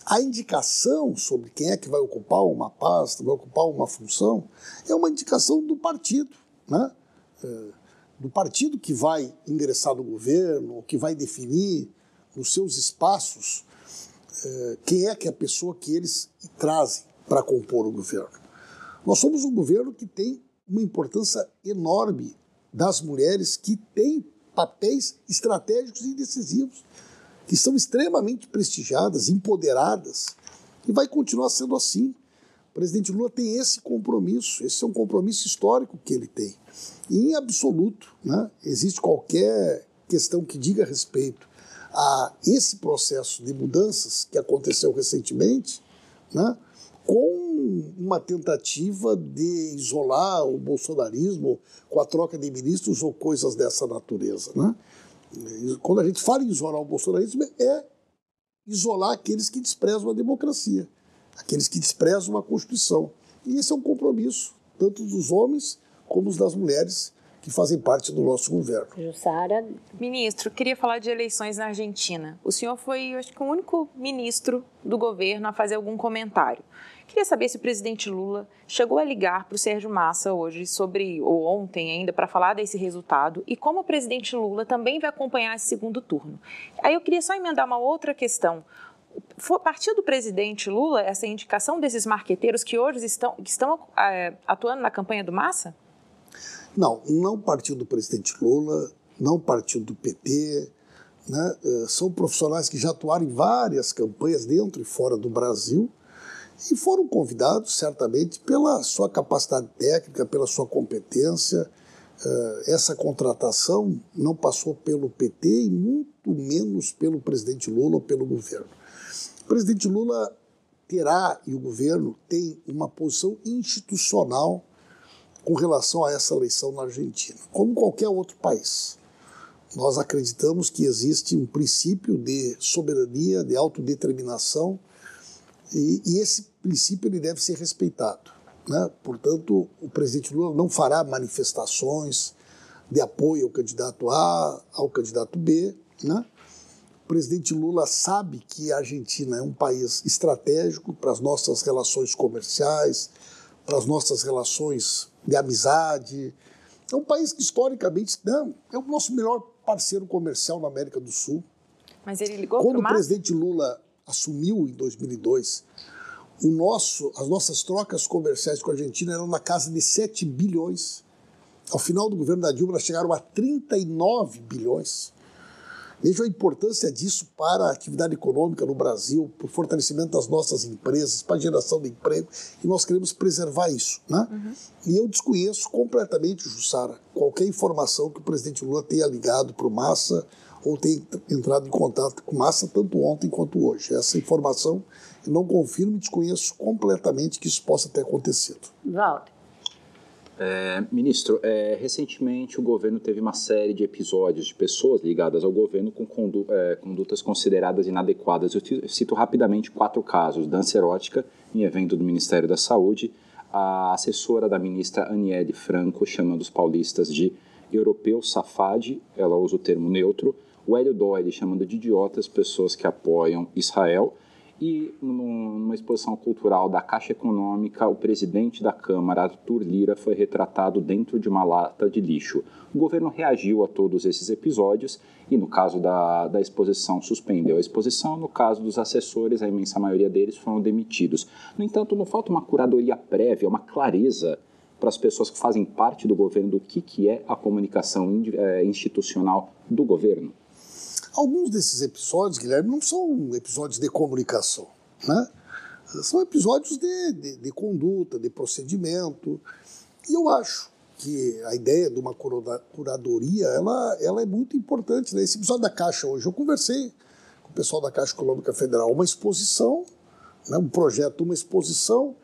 a indicação sobre quem é que vai ocupar uma pasta, vai ocupar uma função, é uma indicação do partido, né? É, do partido que vai ingressar no governo, que vai definir nos seus espaços é, quem é que é a pessoa que eles trazem para compor o governo. Nós somos um governo que tem uma importância enorme das mulheres que têm papéis estratégicos e decisivos que são extremamente prestigiadas, empoderadas, e vai continuar sendo assim. O presidente Lula tem esse compromisso, esse é um compromisso histórico que ele tem. E, em absoluto, né, existe qualquer questão que diga respeito a esse processo de mudanças que aconteceu recentemente, né, com uma tentativa de isolar o bolsonarismo com a troca de ministros ou coisas dessa natureza. Né? Quando a gente fala em isolar o bolsonarismo, é isolar aqueles que desprezam a democracia, aqueles que desprezam a Constituição. E esse é um compromisso, tanto dos homens como das mulheres que fazem parte do nosso governo. Jussara. Ministro, queria falar de eleições na Argentina. O senhor foi, acho que, o único ministro do governo a fazer algum comentário. Queria saber se o presidente Lula chegou a ligar para o Sérgio Massa hoje sobre, ou ontem ainda, para falar desse resultado e como o presidente Lula também vai acompanhar esse segundo turno. Aí eu queria só emendar uma outra questão. partiu do presidente Lula essa indicação desses marqueteiros que hoje estão, que estão é, atuando na campanha do Massa? Não, não partiu do presidente Lula, não partiu do PT. Né? Eh, são profissionais que já atuaram em várias campanhas dentro e fora do Brasil e foram convidados, certamente, pela sua capacidade técnica, pela sua competência. Eh, essa contratação não passou pelo PT e muito menos pelo presidente Lula ou pelo governo. O presidente Lula terá e o governo tem uma posição institucional com relação a essa eleição na Argentina, como qualquer outro país. Nós acreditamos que existe um princípio de soberania, de autodeterminação, e, e esse princípio ele deve ser respeitado. Né? Portanto, o presidente Lula não fará manifestações de apoio ao candidato A, ao candidato B. Né? O presidente Lula sabe que a Argentina é um país estratégico para as nossas relações comerciais, as nossas relações de amizade. É um país que, historicamente, não, é o nosso melhor parceiro comercial na América do Sul. Mas ele ligou Quando o presidente Lula assumiu em 2002, o nosso, as nossas trocas comerciais com a Argentina eram na casa de 7 bilhões. Ao final do governo da Dilma, elas chegaram a 39 bilhões. Veja a importância disso para a atividade econômica no Brasil, para o fortalecimento das nossas empresas, para a geração de emprego, e nós queremos preservar isso. Né? Uhum. E eu desconheço completamente, Jussara, qualquer informação que o presidente Lula tenha ligado para o Massa ou tenha entrado em contato com Massa tanto ontem quanto hoje. Essa informação eu não confirmo e desconheço completamente que isso possa ter acontecido. Walter. É, ministro, é, recentemente o governo teve uma série de episódios de pessoas ligadas ao governo com condu é, condutas consideradas inadequadas. Eu cito rapidamente quatro casos: dança erótica em evento do Ministério da Saúde, a assessora da ministra Aniele Franco chamando os paulistas de europeu safade, ela usa o termo neutro, o Hélio Doyle chamando de idiotas pessoas que apoiam Israel e numa exposição cultural da Caixa Econômica, o presidente da Câmara, Arthur Lira, foi retratado dentro de uma lata de lixo. O governo reagiu a todos esses episódios e, no caso da, da exposição, suspendeu a exposição. No caso dos assessores, a imensa maioria deles foram demitidos. No entanto, não falta uma curadoria prévia, uma clareza para as pessoas que fazem parte do governo do que, que é a comunicação eh, institucional do governo. Alguns desses episódios, Guilherme, não são episódios de comunicação, né? São episódios de, de, de conduta, de procedimento. E eu acho que a ideia de uma curadoria ela, ela é muito importante. Né? Esse episódio da Caixa hoje, eu conversei com o pessoal da Caixa Econômica Federal, uma exposição, né? um projeto, uma exposição.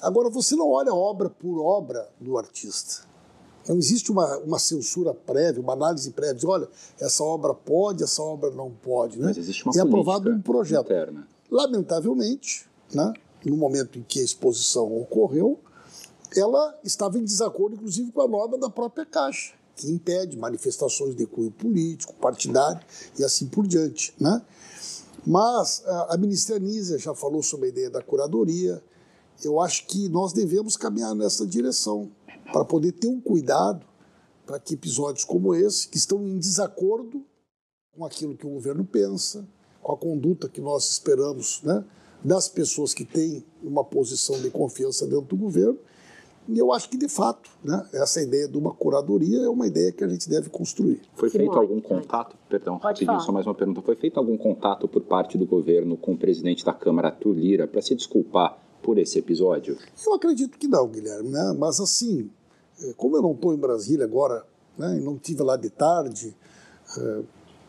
Agora, você não olha obra por obra do artista. Não existe uma, uma censura prévia, uma análise prévia. Diz, olha, essa obra pode, essa obra não pode. Né? Mas existe uma é aprovado um projeto. Interna. Lamentavelmente, né, no momento em que a exposição ocorreu, ela estava em desacordo, inclusive, com a norma da própria Caixa, que impede manifestações de cunho político, partidário e assim por diante. Né? Mas a ministra Anísia já falou sobre a ideia da curadoria. Eu acho que nós devemos caminhar nessa direção para poder ter um cuidado para que episódios como esse, que estão em desacordo com aquilo que o governo pensa, com a conduta que nós esperamos né, das pessoas que têm uma posição de confiança dentro do governo, e eu acho que, de fato, né, essa ideia de uma curadoria é uma ideia que a gente deve construir. Foi feito algum contato, perdão, Pode rapidinho, falar. só mais uma pergunta, foi feito algum contato por parte do governo com o presidente da Câmara, Arthur Lira, para se desculpar por esse episódio? Eu acredito que não, Guilherme, né? mas assim, eh, como eu não estou em Brasília agora, né, e não tive lá de tarde, é,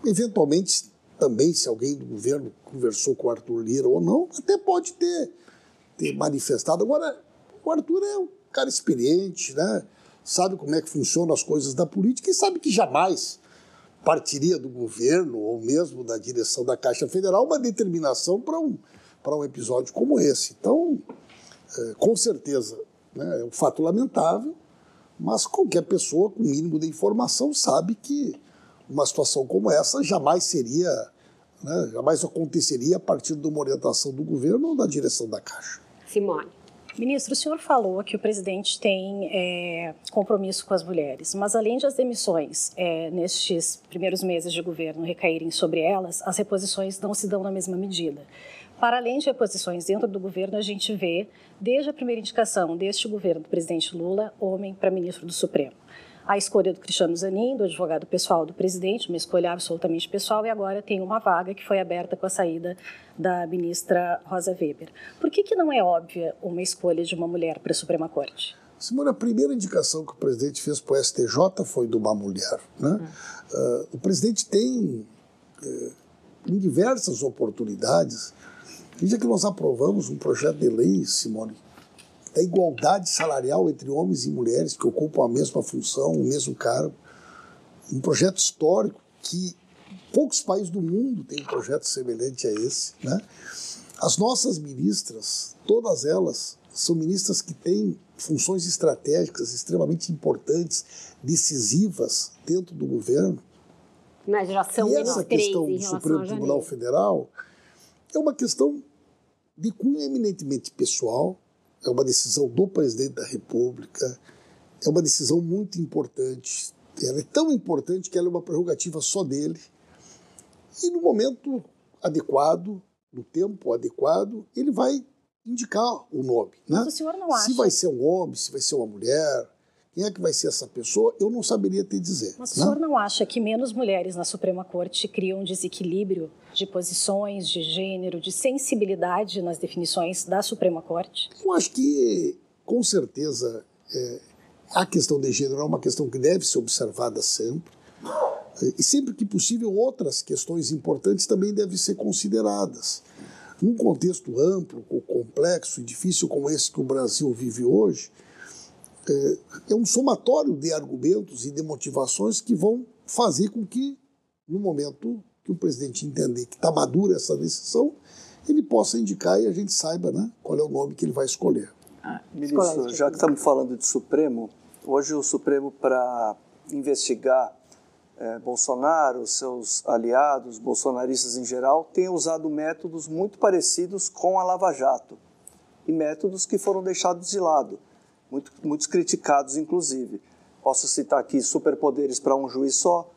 eventualmente também, se alguém do governo conversou com o Arthur Lira ou não, até pode ter, ter manifestado. Agora, o Arthur é um cara experiente, né? sabe como é que funcionam as coisas da política e sabe que jamais partiria do governo ou mesmo da direção da Caixa Federal uma determinação para um, para um episódio como esse. Então, é, com certeza, né, é um fato lamentável, mas qualquer pessoa com mínimo de informação sabe que uma situação como essa jamais seria, né, jamais aconteceria a partir de uma orientação do governo ou da direção da Caixa. Simone. Ministro, o senhor falou que o presidente tem é, compromisso com as mulheres, mas além de as demissões é, nestes primeiros meses de governo recaírem sobre elas, as reposições não se dão na mesma medida. Para além de reposições dentro do governo, a gente vê, desde a primeira indicação deste governo do presidente Lula, homem para ministro do Supremo. A escolha do Cristiano Zanin, do advogado pessoal do presidente, uma escolha absolutamente pessoal, e agora tem uma vaga que foi aberta com a saída da ministra Rosa Weber. Por que, que não é óbvia uma escolha de uma mulher para a Suprema Corte? Simone, a primeira indicação que o presidente fez para o STJ foi de uma mulher. Né? Hum. Uh, o presidente tem, uh, em diversas oportunidades, Veja que nós aprovamos um projeto de lei, Simone, da igualdade salarial entre homens e mulheres que ocupam a mesma função, o mesmo cargo. Um projeto histórico que poucos países do mundo têm um projeto semelhante a esse. Né? As nossas ministras, todas elas, são ministras que têm funções estratégicas extremamente importantes, decisivas dentro do governo. Mas já são e essa questão do Supremo Tribunal Federal é uma questão de cunho eminentemente pessoal, é uma decisão do presidente da República, é uma decisão muito importante. Ela é tão importante que ela é uma prerrogativa só dele. E no momento adequado, no tempo adequado, ele vai indicar o nome. Né? Mas o senhor não acha? Se vai ser um homem, se vai ser uma mulher, quem é que vai ser essa pessoa, eu não saberia te dizer. Mas o né? senhor não acha que menos mulheres na Suprema Corte criam um desequilíbrio de posições, de gênero, de sensibilidade nas definições da Suprema Corte? Eu acho que, com certeza, é, a questão de gênero é uma questão que deve ser observada sempre. E sempre que possível, outras questões importantes também devem ser consideradas. Num contexto amplo, complexo e difícil como esse que o Brasil vive hoje, é, é um somatório de argumentos e de motivações que vão fazer com que, no momento que o presidente entender que está madura essa decisão, ele possa indicar e a gente saiba né, qual é o nome que ele vai escolher. Ah, ministro, já que estamos falando de Supremo, hoje o Supremo, para investigar é, Bolsonaro, seus aliados, bolsonaristas em geral, tem usado métodos muito parecidos com a Lava Jato e métodos que foram deixados de lado muito, muitos criticados, inclusive. Posso citar aqui superpoderes para um juiz só,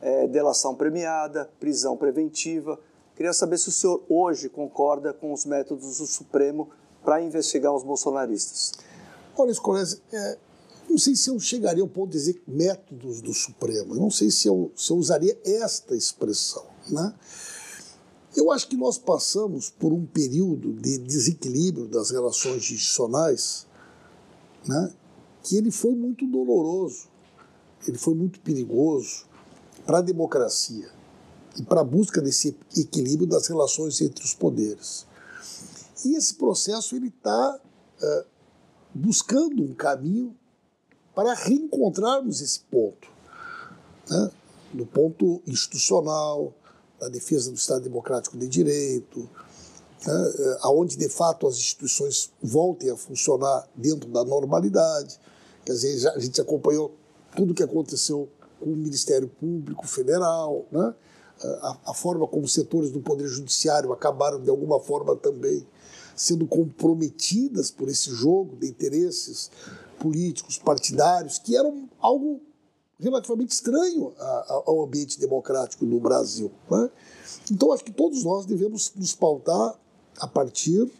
é, delação premiada, prisão preventiva. Queria saber se o senhor hoje concorda com os métodos do Supremo para investigar os bolsonaristas. Olha, Escolese, é, não sei se eu chegaria ao ponto de dizer métodos do Supremo. Eu não sei se eu, se eu usaria esta expressão. Né? Eu acho que nós passamos por um período de desequilíbrio das relações jurisdicionais né, que ele foi muito doloroso, ele foi muito perigoso para a democracia e para a busca desse equilíbrio das relações entre os poderes. E esse processo ele está é, buscando um caminho para reencontrarmos esse ponto, né, do ponto institucional, da defesa do Estado Democrático de Direito, né, eh, aonde de fato as instituições voltem a funcionar dentro da normalidade. Quer dizer, a gente acompanhou tudo o que aconteceu com o Ministério Público Federal, né? Eh, a, a, forma como setores do Poder Judiciário acabaram, de alguma forma, também sendo comprometidas por esse jogo de interesses políticos, partidários, que eram algo relativamente estranho ao ambiente democrático no Brasil. Né? Então, acho que todos nós devemos nos pautar a partir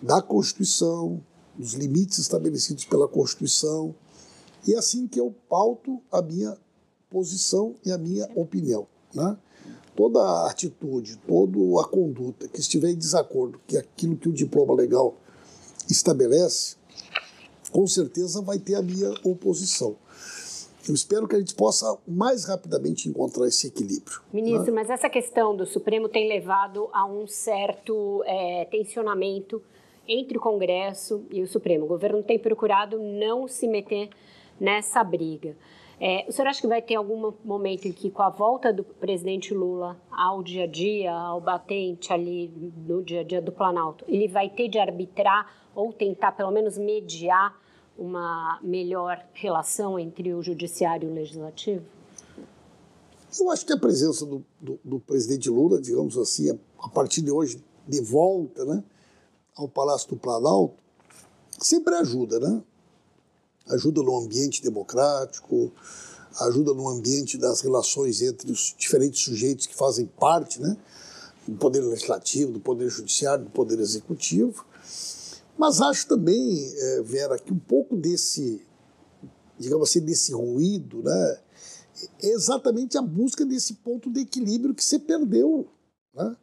da Constituição, dos limites estabelecidos pela Constituição. E é assim que eu pauto a minha posição e a minha opinião. Né? Toda a atitude, toda a conduta que estiver em desacordo com aquilo que o diploma legal estabelece, com certeza vai ter a minha oposição. Eu espero que a gente possa mais rapidamente encontrar esse equilíbrio. Ministro, né? mas essa questão do Supremo tem levado a um certo é, tensionamento entre o Congresso e o Supremo. O governo tem procurado não se meter nessa briga. É, o senhor acha que vai ter algum momento em que, com a volta do presidente Lula ao dia a dia, ao batente ali no dia a dia do Planalto, ele vai ter de arbitrar ou tentar, pelo menos, mediar uma melhor relação entre o judiciário e o legislativo? Eu acho que a presença do, do, do presidente Lula, digamos assim, a partir de hoje, de volta né, ao Palácio do Planalto, sempre ajuda, né? Ajuda no ambiente democrático, ajuda no ambiente das relações entre os diferentes sujeitos que fazem parte né, do Poder Legislativo, do Poder Judiciário, do Poder Executivo. Mas acho também, é, Vera, que um pouco desse, digamos assim, desse ruído, né, é exatamente a busca desse ponto de equilíbrio que se perdeu. Né?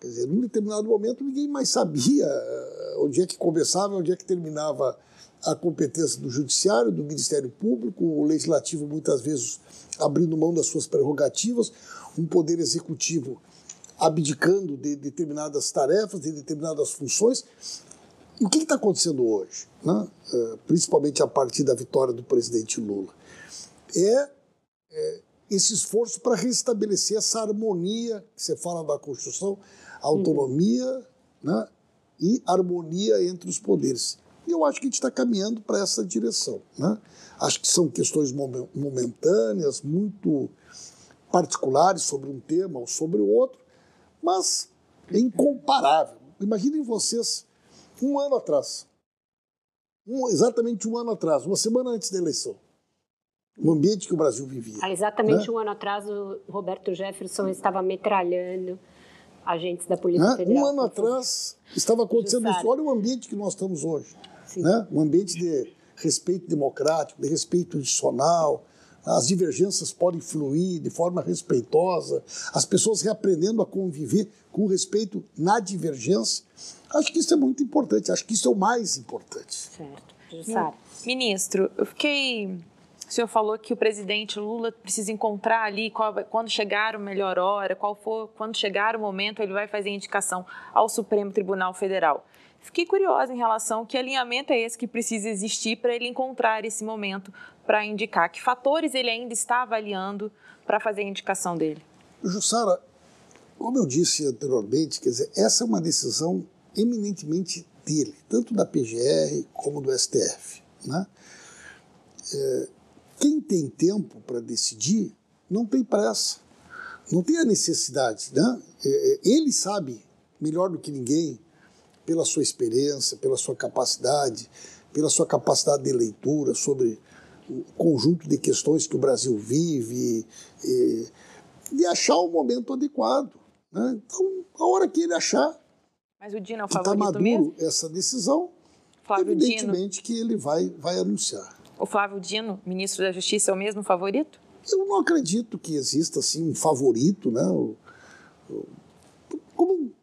Quer dizer, num determinado momento ninguém mais sabia eh, onde é que começava, onde é que terminava a competência do Judiciário, do Ministério Público, o Legislativo muitas vezes abrindo mão das suas prerrogativas, um Poder Executivo abdicando de determinadas tarefas, de determinadas funções. E o que está acontecendo hoje, né? Eh, principalmente a partir da vitória do presidente Lula? É, é esse esforço para restabelecer essa harmonia que você fala da Constituição, autonomia uhum. né, e harmonia entre os poderes. E eu acho que a gente está caminhando para essa direção. Né? Acho que são questões momentâneas, muito particulares sobre um tema ou sobre o outro, mas é incomparável. Imaginem vocês, um ano atrás, um, exatamente um ano atrás, uma semana antes da eleição, o ambiente que o Brasil vivia. Exatamente né? um ano atrás, o Roberto Jefferson estava metralhando agentes da Polícia né? Federal. Um ano atrás estava acontecendo isso. Olha o ambiente que nós estamos hoje. Né? Um ambiente de respeito democrático, de respeito institucional. As divergências podem fluir de forma respeitosa, as pessoas reaprendendo a conviver com respeito na divergência. Acho que isso é muito importante, acho que isso é o mais importante. Certo. Jussara. Ministro, eu fiquei o senhor falou que o presidente Lula precisa encontrar ali qual, quando chegar a melhor hora, qual for, quando chegar o momento, ele vai fazer indicação ao Supremo Tribunal Federal. Fiquei curiosa em relação a que alinhamento é esse que precisa existir para ele encontrar esse momento para indicar. Que fatores ele ainda está avaliando para fazer a indicação dele? Jussara, como eu disse anteriormente, quer dizer, essa é uma decisão eminentemente dele, tanto da PGR como do STF. Né? É, quem tem tempo para decidir não tem pressa, não tem a necessidade. Né? É, é, ele sabe melhor do que ninguém, pela sua experiência, pela sua capacidade, pela sua capacidade de leitura sobre o conjunto de questões que o Brasil vive, de achar o momento adequado. Né? Então, a hora que ele achar Mas o Dino é o que está maduro mesmo? essa decisão, Flávio evidentemente Dino. que ele vai, vai anunciar o Flávio Dino, ministro da Justiça, é o mesmo favorito? Eu não acredito que exista assim um favorito, né? Como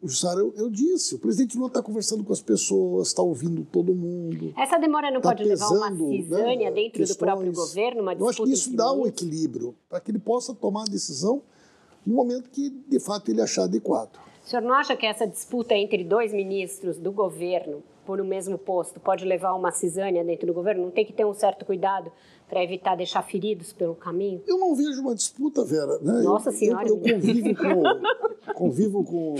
Jussara, eu, eu disse, o presidente Lula está conversando com as pessoas, está ouvindo todo mundo. Essa demora não tá pode pesando, levar uma cisânia né, dentro questões. do próprio governo, uma Eu acho que isso dá um equilíbrio para que ele possa tomar a decisão no momento que, de fato, ele achar adequado. O senhor não acha que essa disputa entre dois ministros do governo por o mesmo posto pode levar a uma cisânia dentro do governo? Não tem que ter um certo cuidado para evitar deixar feridos pelo caminho? Eu não vejo uma disputa, Vera. Né? Nossa eu, Senhora. Eu, eu convivo, com, convivo com,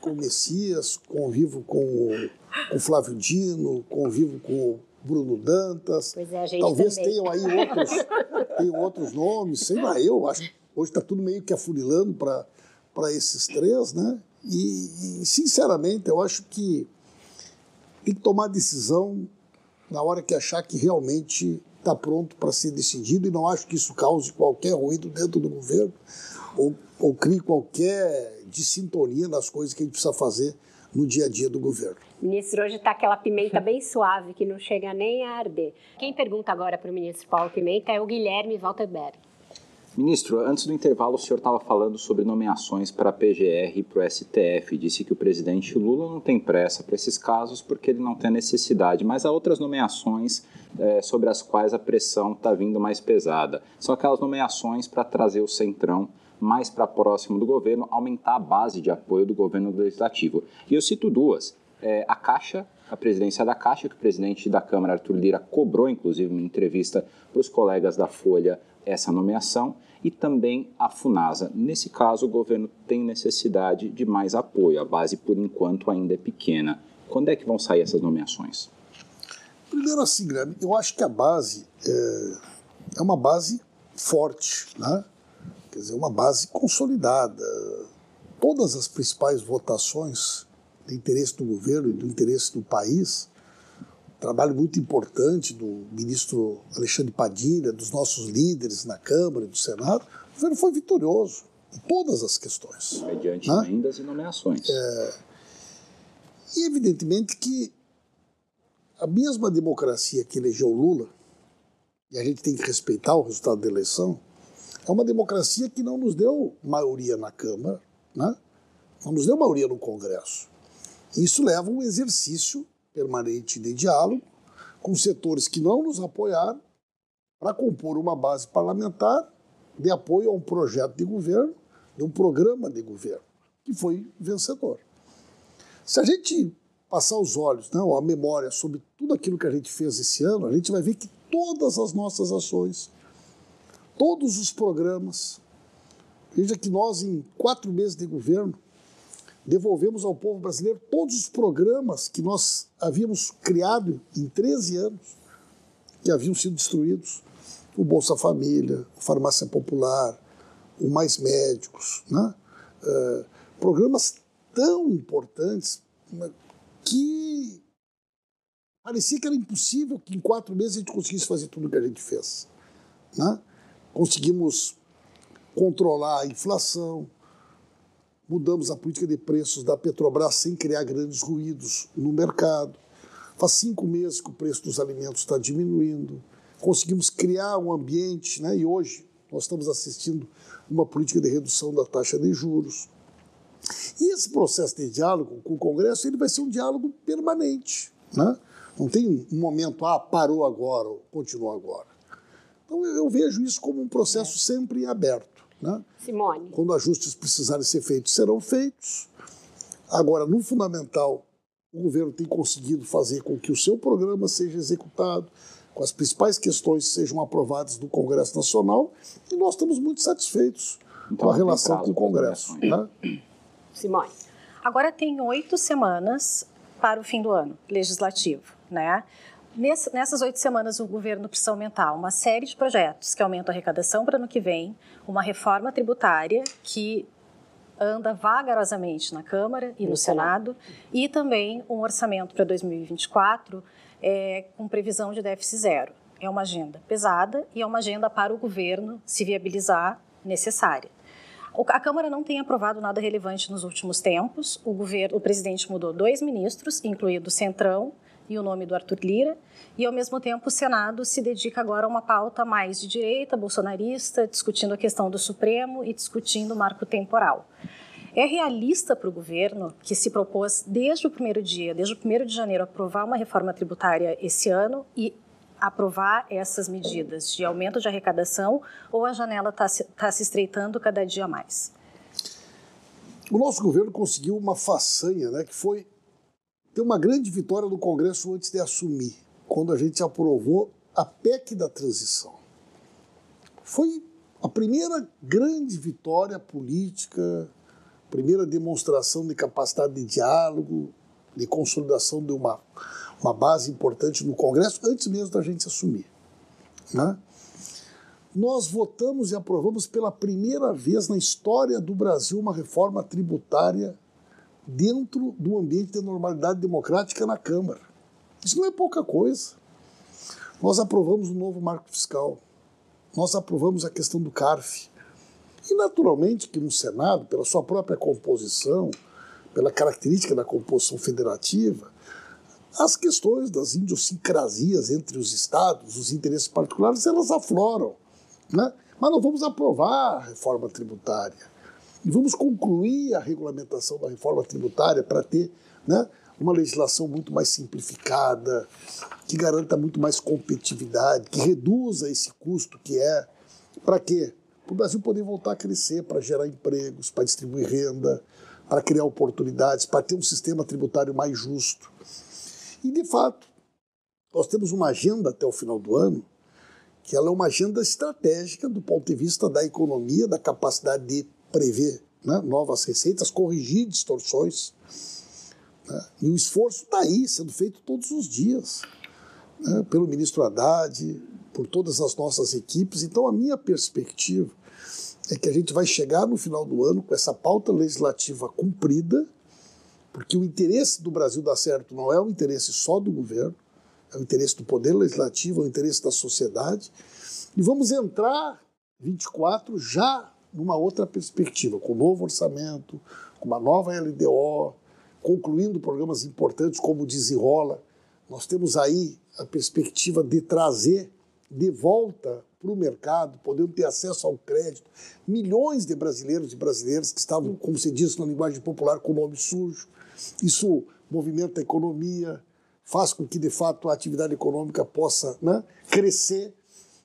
com o Messias, convivo com o Flávio Dino, convivo com o Bruno Dantas. Pois é, a gente Talvez também. tenham aí outros, tenham outros nomes, sei lá, eu acho. Hoje está tudo meio que afunilando para esses três, né? E, e, sinceramente, eu acho que tem que tomar decisão na hora que achar que realmente está pronto para ser decidido e não acho que isso cause qualquer ruído dentro do governo ou, ou crie qualquer dissintonia nas coisas que a gente precisa fazer no dia a dia do governo. Ministro, hoje está aquela pimenta bem suave que não chega nem a arder. Quem pergunta agora para o ministro Paulo Pimenta é o Guilherme Walterberg. Ministro, antes do intervalo, o senhor estava falando sobre nomeações para a PGR e para o STF. Disse que o presidente Lula não tem pressa para esses casos porque ele não tem necessidade, mas há outras nomeações é, sobre as quais a pressão está vindo mais pesada. São aquelas nomeações para trazer o centrão mais para próximo do governo, aumentar a base de apoio do governo legislativo. E eu cito duas. É, a Caixa, a presidência da Caixa, que o presidente da Câmara, Arthur Lira, cobrou, inclusive, uma entrevista para os colegas da Folha essa nomeação e também a FUNASA. Nesse caso, o governo tem necessidade de mais apoio. A base, por enquanto, ainda é pequena. Quando é que vão sair essas nomeações? Primeiro, assim, Guilherme, eu acho que a base é, é uma base forte, né? quer dizer, uma base consolidada. Todas as principais votações de interesse do governo e do interesse do país trabalho muito importante do ministro Alexandre Padilha, dos nossos líderes na Câmara e do Senado, o governo foi vitorioso. em todas as questões. Mediante né? emendas e nomeações. É, e evidentemente que a mesma democracia que elegeu Lula, e a gente tem que respeitar o resultado da eleição, é uma democracia que não nos deu maioria na Câmara, né? não nos deu maioria no Congresso. Isso leva a um exercício permanente de diálogo com setores que não nos apoiaram para compor uma base parlamentar de apoio a um projeto de governo, de um programa de governo, que foi vencedor. Se a gente passar os olhos, né, ou a memória sobre tudo aquilo que a gente fez esse ano, a gente vai ver que todas as nossas ações, todos os programas, veja que nós, em quatro meses de governo, devolvemos ao povo brasileiro todos os programas que nós havíamos criado em 13 anos, que haviam sido destruídos. O Bolsa Família, o Farmácia Popular, o Mais Médicos, né? Uh, programas tão importantes né, que parecia que era impossível que em quatro meses a gente conseguisse fazer tudo o que a gente fez. Né? Conseguimos controlar a inflação, mudamos a política de preços da Petrobras sem criar grandes ruídos no mercado. Faz cinco meses que o preço dos alimentos está diminuindo. Conseguimos criar um ambiente, né? e hoje nós estamos assistindo uma política de redução da taxa de juros. E esse processo de diálogo com o Congresso ele vai ser um diálogo permanente. Né? Não tem um momento, ah, parou agora, ou continua agora. Então eu vejo isso como um processo é. sempre aberto. Né? Simone. Quando ajustes precisarem ser feitos, serão feitos. Agora, no fundamental, o governo tem conseguido fazer com que o seu programa seja executado, com as principais questões sejam aprovadas no Congresso Nacional, e nós estamos muito satisfeitos então, com a relação com o Congresso. Né? Simone. Agora tem oito semanas para o fim do ano legislativo, né? Nessas oito semanas, o governo precisa aumentar uma série de projetos que aumentam a arrecadação para o ano que vem, uma reforma tributária que anda vagarosamente na Câmara e no, no Senado, Senado, e também um orçamento para 2024 é, com previsão de déficit zero. É uma agenda pesada e é uma agenda para o governo se viabilizar necessária. A Câmara não tem aprovado nada relevante nos últimos tempos. O governo, o presidente mudou dois ministros, incluindo o Centrão, e o nome do Arthur Lira, e ao mesmo tempo o Senado se dedica agora a uma pauta mais de direita, bolsonarista, discutindo a questão do Supremo e discutindo o marco temporal. É realista para o governo, que se propôs desde o primeiro dia, desde o primeiro de janeiro, aprovar uma reforma tributária esse ano e aprovar essas medidas de aumento de arrecadação ou a janela está se, tá se estreitando cada dia mais? O nosso governo conseguiu uma façanha, né, que foi tem uma grande vitória no Congresso antes de assumir, quando a gente aprovou a PEC da transição. Foi a primeira grande vitória política, primeira demonstração de capacidade de diálogo, de consolidação de uma, uma base importante no Congresso, antes mesmo da gente assumir. Né? Nós votamos e aprovamos pela primeira vez na história do Brasil uma reforma tributária dentro do ambiente de normalidade democrática na Câmara. Isso não é pouca coisa. Nós aprovamos o novo marco fiscal, nós aprovamos a questão do CARF. E, naturalmente, que no Senado, pela sua própria composição, pela característica da composição federativa, as questões das idiosincrasias entre os estados, os interesses particulares, elas afloram. Né? Mas não vamos aprovar a reforma tributária. E vamos concluir a regulamentação da reforma tributária para ter né, uma legislação muito mais simplificada, que garanta muito mais competitividade, que reduza esse custo que é. Para quê? Para o Brasil poder voltar a crescer, para gerar empregos, para distribuir renda, para criar oportunidades, para ter um sistema tributário mais justo. E, de fato, nós temos uma agenda até o final do ano, que ela é uma agenda estratégica do ponto de vista da economia, da capacidade de prever né, novas receitas, corrigir distorções. Né, e o esforço está aí, sendo feito todos os dias, né, pelo ministro Haddad, por todas as nossas equipes. Então, a minha perspectiva é que a gente vai chegar no final do ano com essa pauta legislativa cumprida, porque o interesse do Brasil dar certo não é o interesse só do governo, é o interesse do poder legislativo, é o interesse da sociedade. E vamos entrar 24 já numa outra perspectiva, com um novo orçamento, com uma nova LDO, concluindo programas importantes como o Desenrola. Nós temos aí a perspectiva de trazer de volta para o mercado, podendo ter acesso ao crédito, milhões de brasileiros e brasileiras que estavam, como se diz na linguagem popular, com o nome sujo. Isso movimenta a economia, faz com que, de fato, a atividade econômica possa né, crescer.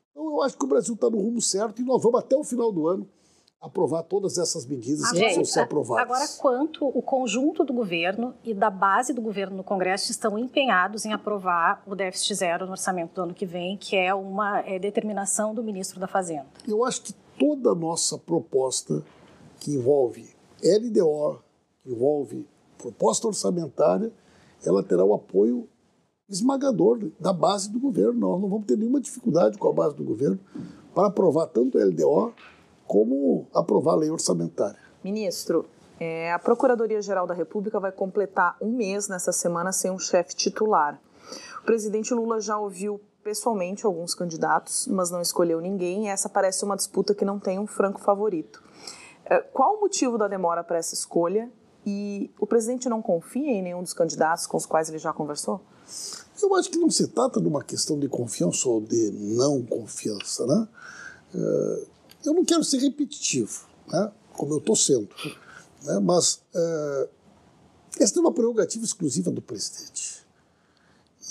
Então, eu acho que o Brasil está no rumo certo e nós vamos até o final do ano aprovar todas essas medidas que precisam ser aprovadas. Agora, quanto o conjunto do governo e da base do governo no Congresso estão empenhados em aprovar o déficit zero no orçamento do ano que vem, que é uma é, determinação do ministro da Fazenda? Eu acho que toda a nossa proposta que envolve LDO, que envolve proposta orçamentária, ela terá o apoio esmagador da base do governo. Nós não vamos ter nenhuma dificuldade com a base do governo para aprovar tanto a LDO como aprovar a lei orçamentária. Ministro, é, a Procuradoria-Geral da República vai completar um mês nessa semana sem um chefe titular. O presidente Lula já ouviu pessoalmente alguns candidatos, mas não escolheu ninguém, e essa parece uma disputa que não tem um franco favorito. É, qual o motivo da demora para essa escolha? E o presidente não confia em nenhum dos candidatos com os quais ele já conversou? Eu acho que não se trata de uma questão de confiança ou de não confiança, né? É, eu não quero ser repetitivo, né? como eu estou sendo, né? mas é, essa é uma prerrogativa exclusiva do presidente.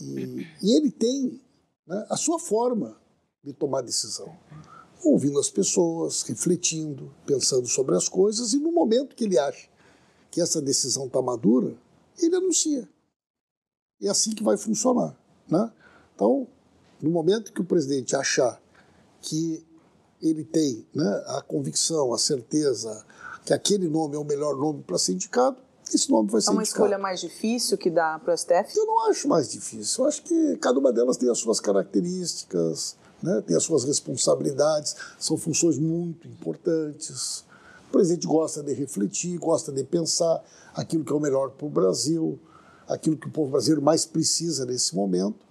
E, e ele tem né, a sua forma de tomar decisão, ouvindo as pessoas, refletindo, pensando sobre as coisas, e no momento que ele acha que essa decisão está madura, ele anuncia. É assim que vai funcionar. Né? Então, no momento que o presidente achar que ele tem né, a convicção, a certeza que aquele nome é o melhor nome para ser indicado, esse nome vai ser É uma indicado. escolha mais difícil que dá para o STF? Eu não acho mais difícil. Eu acho que cada uma delas tem as suas características, né, tem as suas responsabilidades, são funções muito importantes. O presidente gosta de refletir, gosta de pensar aquilo que é o melhor para o Brasil, aquilo que o povo brasileiro mais precisa nesse momento.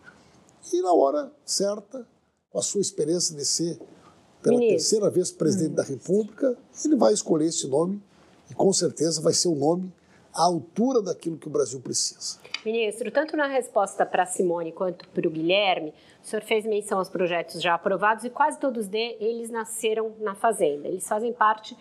E na hora certa, com a sua experiência de ser pela Ministro. terceira vez presidente hum. da República, ele vai escolher esse nome e com certeza vai ser o um nome à altura daquilo que o Brasil precisa. Ministro, tanto na resposta para Simone quanto para o Guilherme, o senhor fez menção aos projetos já aprovados e quase todos deles nasceram na Fazenda. Eles fazem parte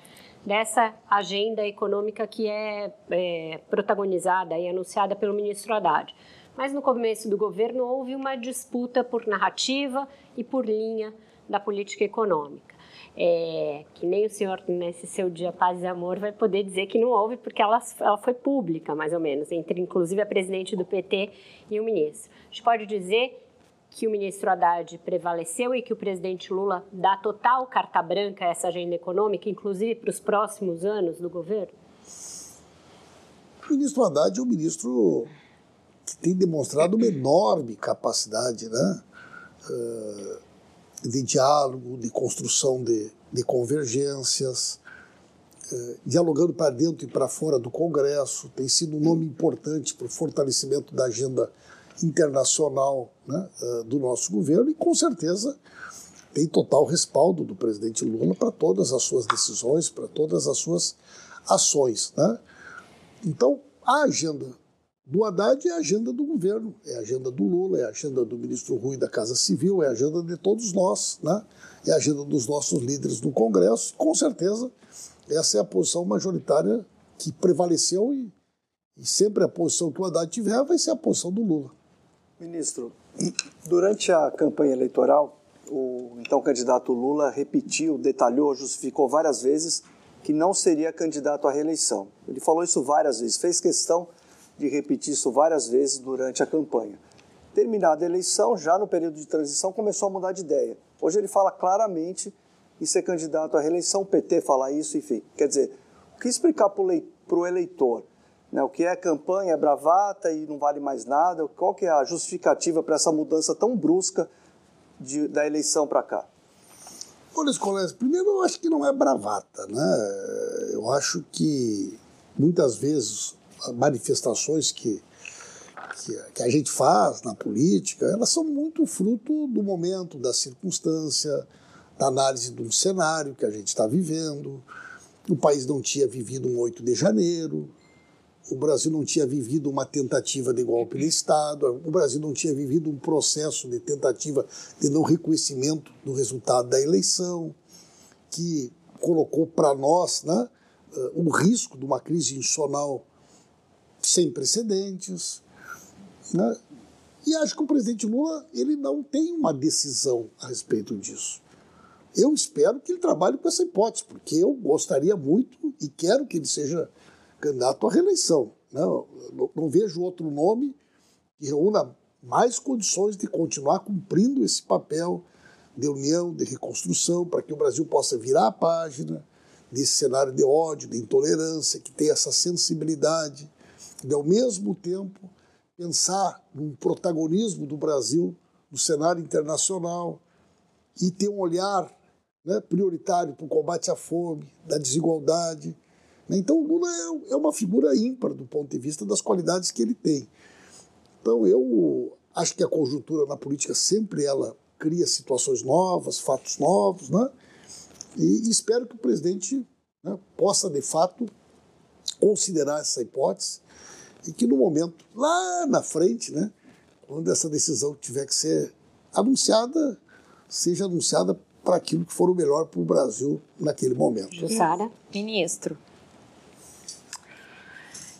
dessa agenda econômica que é, é protagonizada e anunciada pelo ministro Haddad. Mas no começo do governo houve uma disputa por narrativa e por linha da política econômica. É, que nem o senhor, nesse seu dia Paz e Amor, vai poder dizer que não houve, porque ela, ela foi pública, mais ou menos, entre inclusive a presidente do PT e o ministro. A gente pode dizer que o ministro Haddad prevaleceu e que o presidente Lula dá total carta branca a essa agenda econômica, inclusive para os próximos anos do governo? O ministro Haddad é um ministro que tem demonstrado uma enorme capacidade, né? Uh, de diálogo, de construção de, de convergências, eh, dialogando para dentro e para fora do Congresso, tem sido um nome importante para o fortalecimento da agenda internacional né, eh, do nosso governo e, com certeza, tem total respaldo do presidente Lula para todas as suas decisões, para todas as suas ações. Né? Então, a agenda do Haddad é a agenda do governo, é a agenda do Lula, é a agenda do ministro Rui da Casa Civil, é a agenda de todos nós, né? é a agenda dos nossos líderes no Congresso. Com certeza, essa é a posição majoritária que prevaleceu e, e sempre a posição que o Haddad tiver vai ser a posição do Lula. Ministro, durante a campanha eleitoral, o então candidato Lula repetiu, detalhou, justificou várias vezes que não seria candidato à reeleição. Ele falou isso várias vezes, fez questão de repetir isso várias vezes durante a campanha. Terminada a eleição, já no período de transição, começou a mudar de ideia. Hoje ele fala claramente em ser candidato à reeleição, o PT fala isso, enfim. Quer dizer, o que explicar para o eleitor? Né, o que é campanha, é bravata e não vale mais nada? Qual que é a justificativa para essa mudança tão brusca de, da eleição para cá? Olha, Escolés, primeiro eu acho que não é bravata, né? Eu acho que muitas vezes manifestações que, que, que, a gente faz na política, elas são muito fruto do momento, da circunstância, da análise um cenário que a gente está vivendo. O país não tinha vivido um 8 de janeiro, o Brasil não tinha vivido uma tentativa de golpe de Estado, o Brasil não tinha vivido um processo de tentativa de não reconhecimento do resultado da eleição, que colocou para nós né, o risco de uma crise institucional sem precedentes. Né? E acho que o presidente Lula ele não tem uma decisão a respeito disso. Eu espero que ele trabalhe com essa hipótese, porque eu gostaria muito e quero que ele seja candidato à reeleição. Não, não vejo outro nome que reúna mais condições de continuar cumprindo esse papel de união, de reconstrução, para que o Brasil possa virar a página desse cenário de ódio, de intolerância, que tem essa sensibilidade, de ao mesmo tempo pensar num protagonismo do Brasil no cenário internacional e ter um olhar né, prioritário para o combate à fome, da desigualdade. Né? Então, o Lula é, é uma figura ímpar do ponto de vista das qualidades que ele tem. Então, eu acho que a conjuntura na política sempre ela cria situações novas, fatos novos, né? E, espero que o presidente né, possa, de fato, considerar essa hipótese e que no momento, lá na frente, né, quando essa decisão tiver que ser anunciada, seja anunciada para aquilo que for o melhor para o Brasil naquele momento. Jussara. Ministro.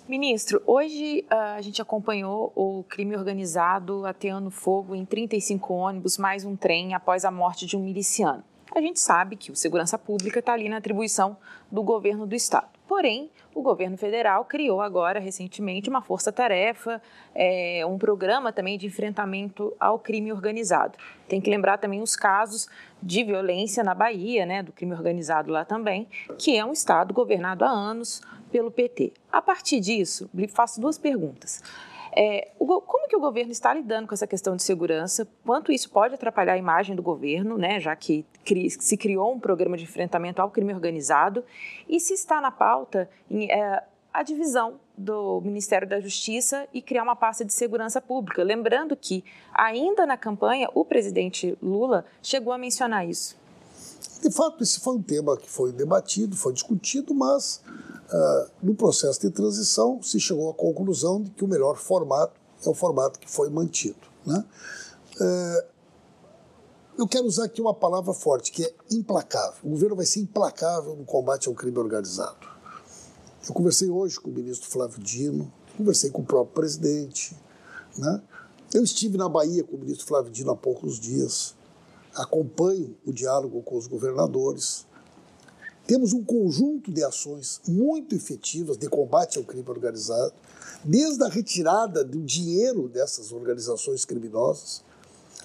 Ministro, hoje uh, a gente acompanhou o crime organizado ateando fogo em 35 ônibus, mais um trem, após a morte de um miliciano. A gente sabe que o segurança pública está ali na atribuição do governo do estado. Porém, o governo federal criou agora, recentemente, uma força-tarefa, é, um programa também de enfrentamento ao crime organizado. Tem que lembrar também os casos de violência na Bahia, né, do crime organizado lá também, que é um estado governado há anos pelo PT. A partir disso, faço duas perguntas. É, como que o governo está lidando com essa questão de segurança? Quanto isso pode atrapalhar a imagem do governo, né, já que cri, se criou um programa de enfrentamento ao crime organizado? E se está na pauta em, é, a divisão do Ministério da Justiça e criar uma pasta de segurança pública? Lembrando que, ainda na campanha, o presidente Lula chegou a mencionar isso. De fato, esse foi um tema que foi debatido, foi discutido, mas uh, no processo de transição se chegou à conclusão de que o melhor formato é o formato que foi mantido. Né? Uh, eu quero usar aqui uma palavra forte, que é implacável. O governo vai ser implacável no combate ao crime organizado. Eu conversei hoje com o ministro Flávio Dino, conversei com o próprio presidente. Né? Eu estive na Bahia com o ministro Flávio Dino há poucos dias acompanho o diálogo com os governadores. Temos um conjunto de ações muito efetivas de combate ao crime organizado, desde a retirada do dinheiro dessas organizações criminosas,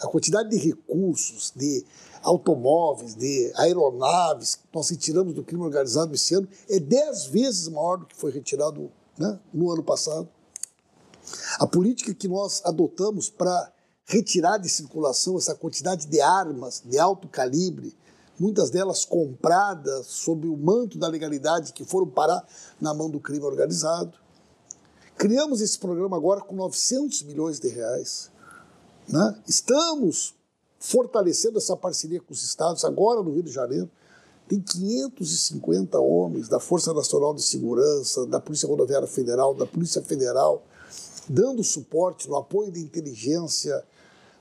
a quantidade de recursos, de automóveis, de aeronaves que nós retiramos do crime organizado esse ano é dez vezes maior do que foi retirado né, no ano passado. A política que nós adotamos para retirar de circulação essa quantidade de armas de alto calibre, muitas delas compradas sob o manto da legalidade, que foram parar na mão do crime organizado. Criamos esse programa agora com 900 milhões de reais. Né? Estamos fortalecendo essa parceria com os estados, agora no Rio de Janeiro. Tem 550 homens da Força Nacional de Segurança, da Polícia Rodoviária Federal, da Polícia Federal, dando suporte no apoio de inteligência,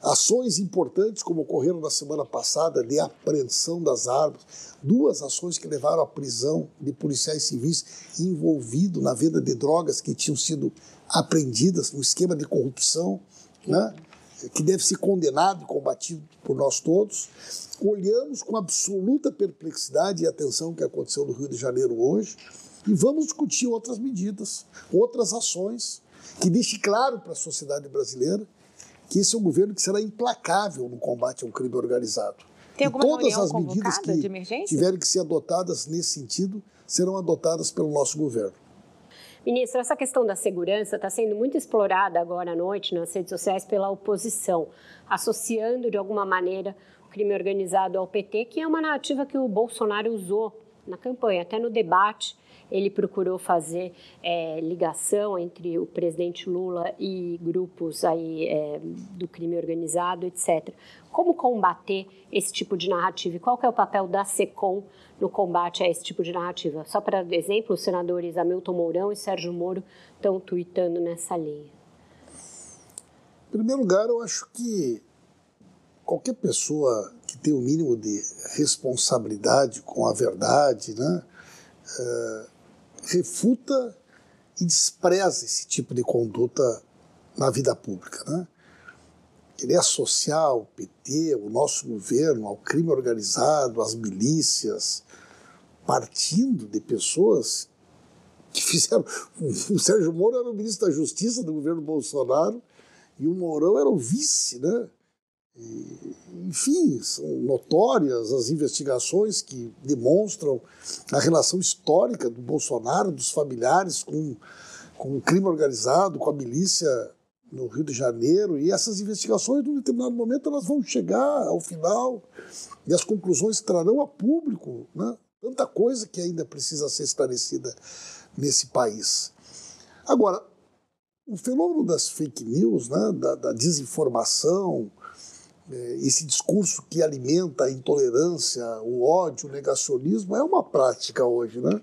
Ações importantes, como ocorreram na semana passada, de apreensão das armas, duas ações que levaram à prisão de policiais civis envolvidos na venda de drogas que tinham sido apreendidas no esquema de corrupção, né? Que deve ser condenado e combatido por nós todos. Olhamos com absoluta perplexidade e atenção o que aconteceu no Rio de Janeiro hoje e vamos discutir outras medidas, outras ações que deixe claro para a sociedade brasileira que esse é um governo que será implacável no combate ao crime organizado. Tem alguma e todas as medidas que tiverem que ser adotadas nesse sentido serão adotadas pelo nosso governo. Ministro, essa questão da segurança está sendo muito explorada agora à noite nas redes sociais pela oposição, associando de alguma maneira o crime organizado ao PT, que é uma narrativa que o Bolsonaro usou na campanha, até no debate ele procurou fazer é, ligação entre o presidente Lula e grupos aí é, do crime organizado, etc. Como combater esse tipo de narrativa e qual é o papel da SECOM no combate a esse tipo de narrativa? Só para exemplo, os senadores Hamilton Mourão e Sérgio Moro estão tweetando nessa linha. Em primeiro lugar, eu acho que qualquer pessoa que tem o mínimo de responsabilidade com a verdade, né, é, refuta e despreza esse tipo de conduta na vida pública. Né? Querer associar o PT, o nosso governo, ao crime organizado, às milícias, partindo de pessoas que fizeram. O Sérgio Moro era o ministro da Justiça do governo Bolsonaro e o Mourão era o vice, né? Enfim, são notórias as investigações que demonstram a relação histórica do Bolsonaro, dos familiares com, com o crime organizado, com a milícia no Rio de Janeiro. E essas investigações, num determinado momento, elas vão chegar ao final e as conclusões trarão a público né? tanta coisa que ainda precisa ser esclarecida nesse país. Agora, o fenômeno das fake news, né? da, da desinformação, esse discurso que alimenta a intolerância, o ódio, o negacionismo, é uma prática hoje né,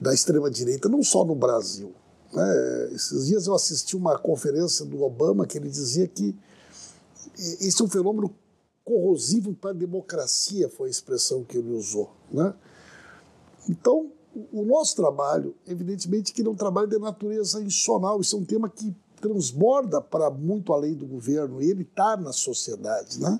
da extrema-direita, não só no Brasil. Né? Esses dias eu assisti uma conferência do Obama que ele dizia que esse é um fenômeno corrosivo para a democracia, foi a expressão que ele usou. Né? Então, o nosso trabalho, evidentemente, que não é um trabalho de natureza institucional, isso é um tema que transborda para muito além do governo ele está na sociedade, né?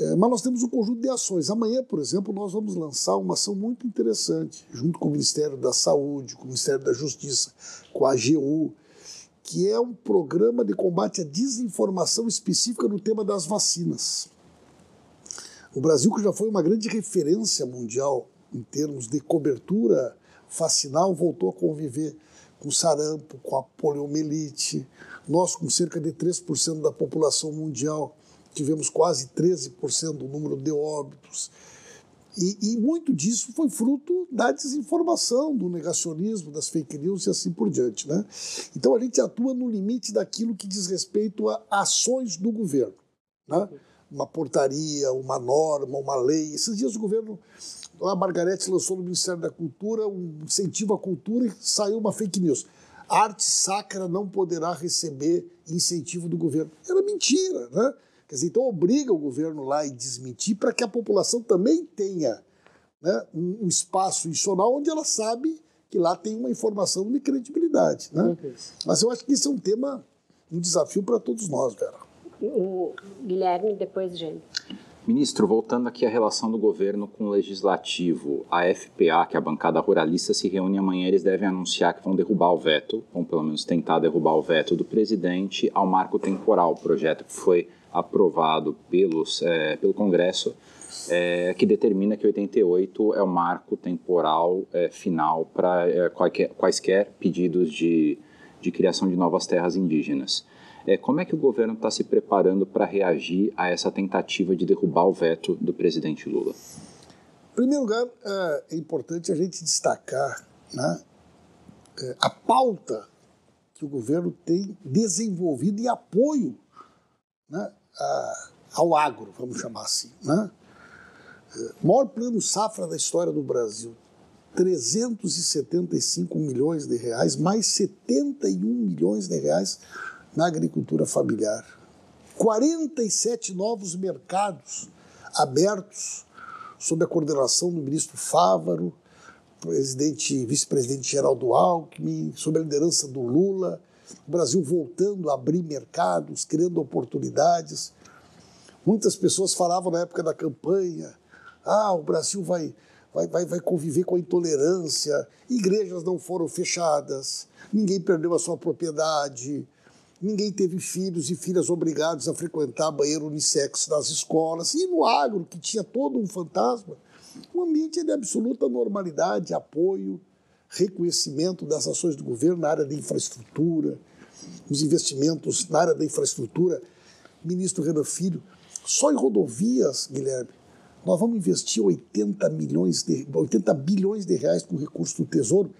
É, mas nós temos um conjunto de ações. Amanhã, por exemplo, nós vamos lançar uma ação muito interessante, junto com o Ministério da Saúde, com o Ministério da Justiça, com a AGU, que é um programa de combate à desinformação específica no tema das vacinas. O Brasil, que já foi uma grande referência mundial em termos de cobertura vacinal, voltou a conviver com sarampo, com a poliomielite. Nós, com cerca de 3% da população mundial, tivemos quase 13% do número de óbitos. E, e, muito disso foi fruto da desinformação, do negacionismo, das fake news e assim por diante. Né? Então a gente atua no limite daquilo que diz respeito a ações do governo. Né? Uma portaria, uma norma, uma lei. Esses dias o governo a Margarete lançou no Ministério da Cultura um incentivo à cultura e saiu uma fake news. arte sacra não poderá receber incentivo do governo. Era mentira, né? Quer dizer, então obriga o governo lá e desmentir para que a população também tenha né, um, espaço institucional onde ela sabe que lá tem uma informação de credibilidade. Né? Mas eu acho que isso é um tema, um desafio para todos nós, Vera. O Guilherme, depois, gente. Ministro, voltando aqui à relação do governo com o legislativo, a FPA, que é a bancada ruralista, se reúne amanhã. Eles devem anunciar que vão derrubar o veto, vão pelo menos tentar derrubar o veto do presidente ao marco temporal, projeto que foi aprovado pelos, é, pelo Congresso, é, que determina que 88 é o marco temporal é, final para é, quaisquer pedidos de, de criação de novas terras indígenas. É, como é que o governo está se preparando para reagir a essa tentativa de derrubar o veto do presidente Lula? Em primeiro lugar, é, é importante a gente destacar né, é, a pauta que o governo tem desenvolvido em apoio né, ao agro, vamos chamar assim. Né? É, maior plano safra da história do Brasil, 375 milhões de reais, mais 71 milhões de reais na agricultura familiar. 47 novos mercados abertos sob a coordenação do ministro Fávaro, presidente, vice-presidente Geraldo Alckmin, sob a liderança do Lula, o Brasil voltando a abrir mercados, criando oportunidades. Muitas pessoas falavam na época da campanha: ah, o Brasil vai, vai, vai, vai conviver com a intolerância, igrejas não foram fechadas, ninguém perdeu a sua propriedade, ninguém teve filhos e filhas obrigados a frequentar banheiro unissex nas escolas. E no agro, que tinha todo um fantasma, um ambiente de absoluta normalidade, apoio, reconhecimento das ações do governo na área da infraestrutura, os investimentos na área da infraestrutura. Ministro Renan Filho, só em rodovias, Guilherme, nós vamos investir 80 milhões de 80 bilhões de reais com recurso do Tesouro.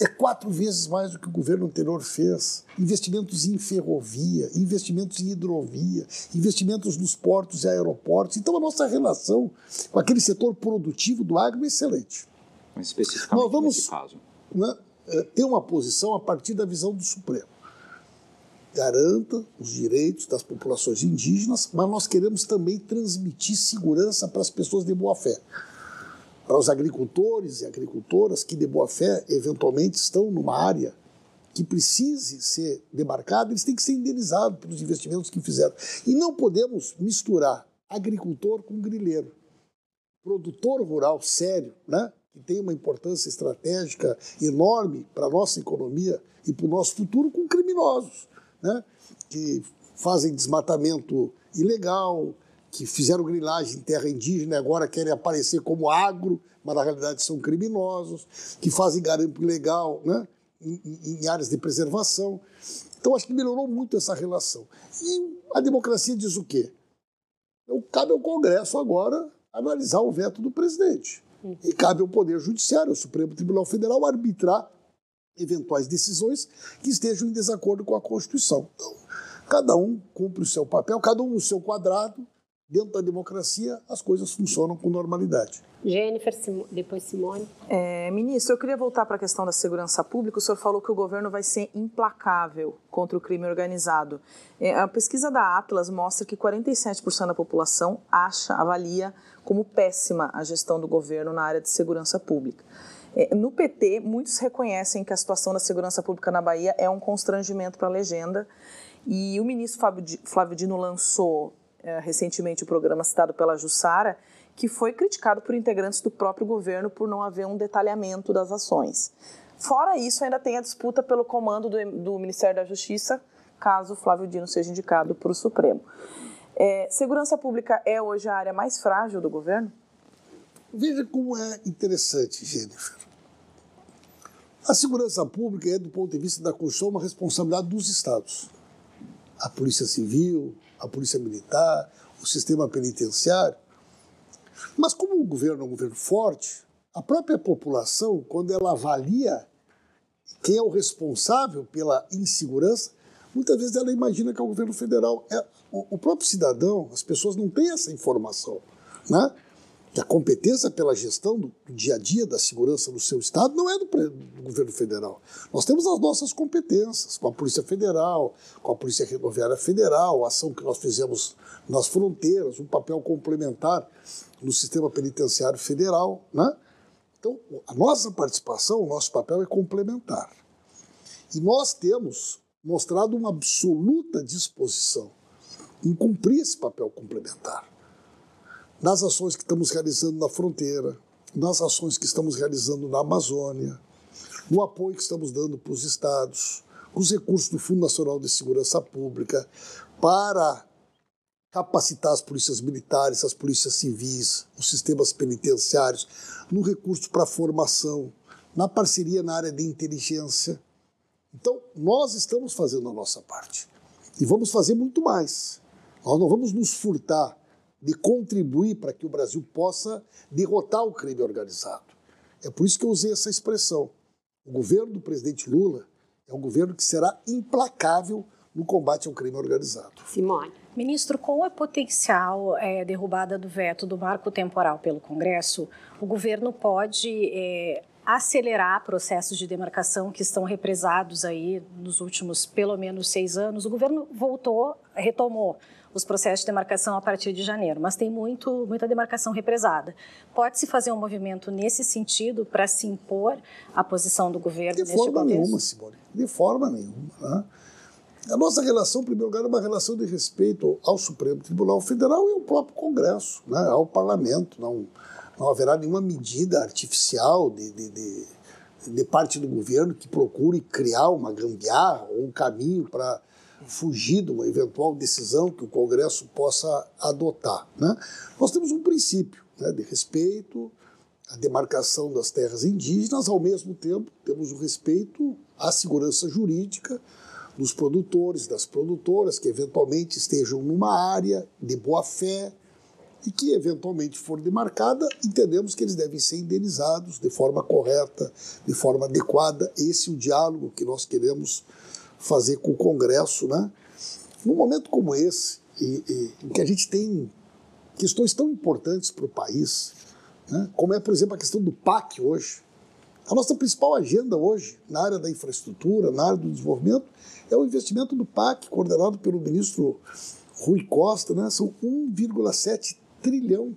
É quatro vezes mais do que o governo anterior fez. Investimentos em ferrovia, investimentos em hidrovia, investimentos nos portos e aeroportos. Então, a nossa relação com aquele setor produtivo do agro é excelente. Mas especificamente nós vamos, nesse caso. Né, ter uma posição a partir da visão do Supremo garanta os direitos das populações indígenas, mas nós queremos também transmitir segurança para as pessoas de boa fé. Para os agricultores e agricultoras que de boa fé eventualmente estão numa área que precise ser demarcada, eles têm que ser indenizados pelos investimentos que fizeram. E não podemos misturar agricultor com grileiro. Produtor rural sério, né, que tem uma importância estratégica enorme para a nossa economia e para o nosso futuro, com criminosos né, que fazem desmatamento ilegal, que fizeram grilagem em terra indígena e agora querem aparecer como agro, mas na realidade são criminosos, que fazem garimpo ilegal né, em, em áreas de preservação. Então acho que melhorou muito essa relação. E a democracia diz o quê? Então, cabe ao Congresso agora analisar o veto do presidente. E cabe ao Poder Judiciário, ao Supremo Tribunal Federal, arbitrar eventuais decisões que estejam em desacordo com a Constituição. Então, cada um cumpre o seu papel, cada um no seu quadrado. Dentro da democracia, as coisas funcionam com normalidade. Jennifer, depois Simone. É, ministro, eu queria voltar para a questão da segurança pública. O senhor falou que o governo vai ser implacável contra o crime organizado. É, a pesquisa da Atlas mostra que 47% da população acha, avalia como péssima a gestão do governo na área de segurança pública. É, no PT, muitos reconhecem que a situação da segurança pública na Bahia é um constrangimento para a legenda. E o ministro Flávio Dino lançou recentemente o programa citado pela Jussara, que foi criticado por integrantes do próprio governo por não haver um detalhamento das ações. Fora isso, ainda tem a disputa pelo comando do, do Ministério da Justiça, caso Flávio Dino seja indicado para o Supremo. É, segurança pública é hoje a área mais frágil do governo? Veja como é interessante, Jennifer. A segurança pública é, do ponto de vista da Constituição, uma responsabilidade dos Estados. A Polícia Civil, a Polícia Militar, o sistema penitenciário. Mas, como o governo é um governo forte, a própria população, quando ela avalia quem é o responsável pela insegurança, muitas vezes ela imagina que é o governo federal. É, o, o próprio cidadão, as pessoas não têm essa informação. Né? Que a competência pela gestão do, dia a dia da segurança no seu estado não é do, do, governo federal. Nós temos as nossas competências com a Polícia Federal, com a Polícia Rodoviária Federal, a ação que nós fizemos nas fronteiras, um papel complementar no sistema penitenciário federal, né? Então, a nossa participação, o nosso papel é complementar. E nós temos mostrado uma absoluta disposição em cumprir esse papel complementar nas ações que estamos realizando na fronteira, nas ações que estamos realizando na Amazônia, no apoio que estamos dando para os estados, os recursos do Fundo Nacional de Segurança Pública para capacitar as polícias militares, as polícias civis, os sistemas penitenciários, no recurso para formação, na parceria na área de inteligência. Então, nós estamos fazendo a nossa parte. E vamos fazer muito mais. Nós não vamos nos furtar de contribuir para que o Brasil possa derrotar o crime organizado. É por isso que eu usei essa expressão. O governo do presidente Lula é um governo que será implacável no combate ao crime organizado. Simone. Ministro, com a potencial é, derrubada do veto do marco temporal pelo Congresso, o governo pode é, acelerar processos de demarcação que estão represados aí nos últimos pelo menos seis anos. O governo voltou, retomou os processos de demarcação a partir de janeiro, mas tem muito, muita demarcação represada. Pode-se fazer um movimento nesse sentido para se impor a posição do governo de neste forma contexto? nenhuma, Simone. De forma nenhuma. Né? A nossa relação, em primeiro lugar, é uma relação de respeito ao Supremo Tribunal Federal e ao próprio Congresso, né? ao Parlamento. Não, não haverá nenhuma medida artificial de, de, de, de parte do governo que procure criar uma gambiarra ou um caminho para fugir de uma eventual decisão que o Congresso possa adotar. Né? Nós temos um princípio né, de respeito à demarcação das terras indígenas, ao mesmo tempo temos o respeito à segurança jurídica dos produtores, das produtoras que eventualmente estejam numa área de boa fé, e que eventualmente for demarcada, entendemos que eles devem ser indenizados de forma correta, de forma adequada. Esse é o diálogo que nós queremos fazer com o Congresso, né? Num momento como esse, e, e, em que a gente tem questões tão importantes para o país, né? como é, por exemplo, a questão do PAC hoje. A nossa principal agenda hoje, na área da infraestrutura, na área do desenvolvimento, é o investimento do PAC, coordenado pelo ministro Rui Costa, né? são 1,7 trilhão.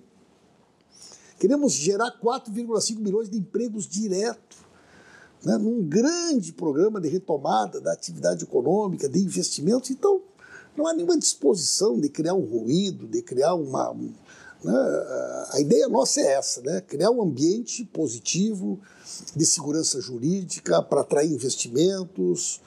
Queremos gerar 4,5 milhões de empregos diretos, né, num grande programa de retomada da atividade econômica, de investimentos. Então, não há nenhuma disposição de criar um ruído, de criar uma. Né, a ideia nossa é essa, né, criar um ambiente positivo de segurança jurídica para atrair investimentos,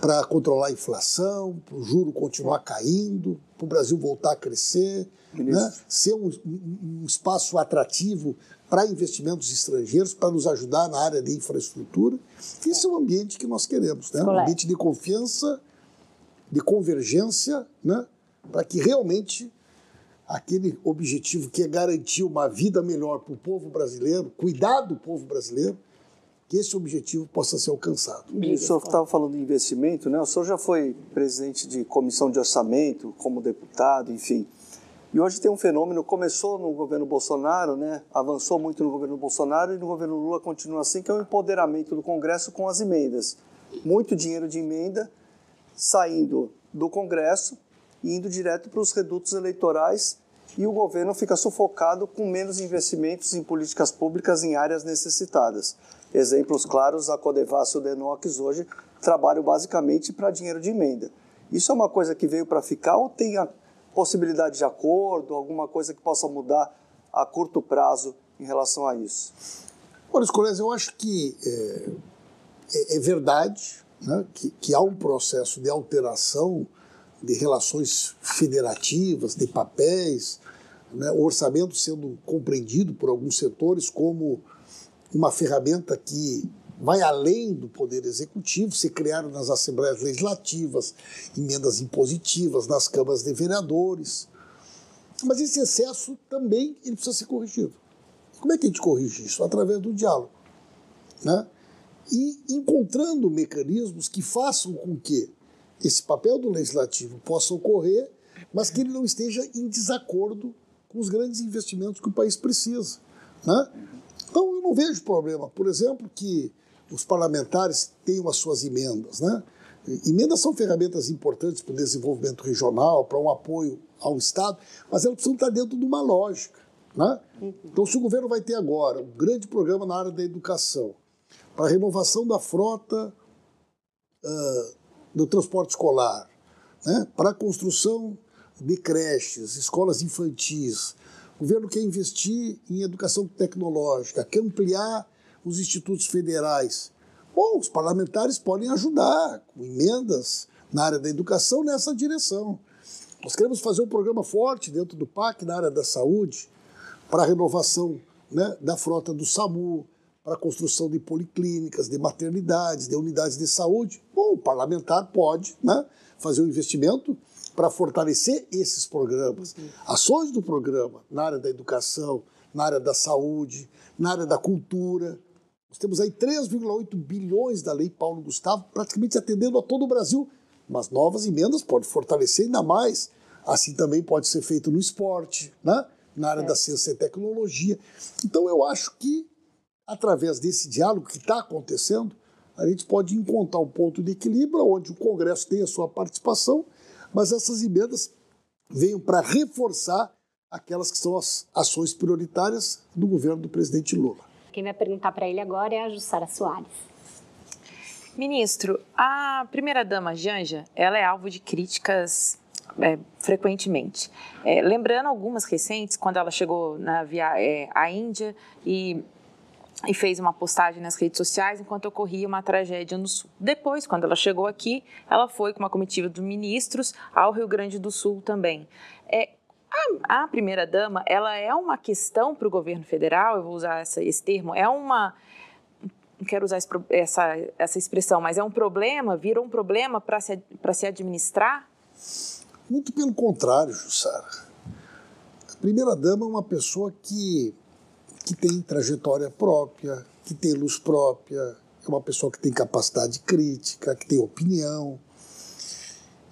para controlar a inflação, para o juro continuar caindo, para o Brasil voltar a crescer né? ser um, um, espaço atrativo para investimentos estrangeiros, para nos ajudar na área de infraestrutura. Esse é o ambiente que nós queremos, né? um ambiente de confiança, de convergência, né? para que realmente aquele objetivo que é garantir uma vida melhor para o povo brasileiro, cuidar do povo brasileiro, que esse objetivo possa ser alcançado. O senhor estava falando de investimento, né? O senhor já foi presidente de comissão de orçamento, como deputado, enfim. E hoje tem um fenômeno, começou no governo Bolsonaro, né, avançou muito no governo Bolsonaro e no governo Lula continua assim, que é o empoderamento do Congresso com as emendas. Muito dinheiro de emenda saindo do Congresso e indo direto para os redutos eleitorais e o governo fica sufocado com menos investimentos em políticas públicas em áreas necessitadas. Exemplos claros, a Codevas e o Denox hoje trabalham basicamente para dinheiro de emenda. Isso é uma coisa que veio para ficar ou tem a possibilidade de acordo, alguma coisa que possa mudar a curto prazo em relação a isso? Olha, Escolés, eu acho que é, é, é verdade né, que, que há um processo de alteração de relações federativas, de papéis, né, o orçamento sendo compreendido por alguns setores como uma ferramenta que vai além do poder executivo, se criaram nas assembleias legislativas emendas impositivas, nas câmaras de vereadores. Mas esse excesso também ele precisa ser corrigido. Como é que a gente corrige isso? Através do diálogo. Né? E encontrando mecanismos que façam com que esse papel do legislativo possa ocorrer, mas que ele não esteja em desacordo com os grandes investimentos que o país precisa. Né? Então, eu não vejo problema, por exemplo, que os parlamentares tenham as suas emendas. Né? Emendas são ferramentas importantes para o desenvolvimento regional, para um apoio ao Estado, mas elas precisam estar dentro de uma lógica. Né? Então, se o governo vai ter agora um grande programa na área da educação, para a renovação da frota uh, do transporte escolar, né? para a construção de creches, escolas infantis, o governo quer investir em educação tecnológica, quer ampliar os institutos federais. Bom, os parlamentares podem ajudar com emendas na área da educação nessa direção. Nós queremos fazer um programa forte dentro do PAC na área da saúde, para a renovação né, da frota do SAMU, para a construção de policlínicas, de maternidades, de unidades de saúde. Bom, o parlamentar pode né, fazer um investimento para fortalecer esses programas. Ações do programa na área da educação, na área da saúde, na área da cultura, nós temos aí 3,8 bilhões da Lei Paulo Gustavo, praticamente atendendo a todo o Brasil. Mas novas emendas podem fortalecer ainda mais. Assim também pode ser feito no esporte, né? na área é. da ciência e tecnologia. Então eu acho que, através desse diálogo que está acontecendo, a gente pode encontrar um ponto de equilíbrio onde o Congresso tem a sua participação, mas essas emendas venham para reforçar aquelas que são as ações prioritárias do governo do presidente Lula. Quem vai perguntar para ele agora é a Jussara Soares. Ministro, a primeira-dama Janja, ela é alvo de críticas é, frequentemente. É, lembrando algumas recentes, quando ela chegou na via, é, à Índia e, e fez uma postagem nas redes sociais enquanto ocorria uma tragédia no Sul. Depois, quando ela chegou aqui, ela foi com uma comitiva de ministros ao Rio Grande do Sul também. É, a, a primeira-dama, ela é uma questão para o governo federal, eu vou usar essa, esse termo, é uma não quero usar essa, essa expressão, mas é um problema, virou um problema para se, se administrar? Muito pelo contrário, Jussara. primeira-dama é uma pessoa que, que tem trajetória própria, que tem luz própria, é uma pessoa que tem capacidade crítica, que tem opinião.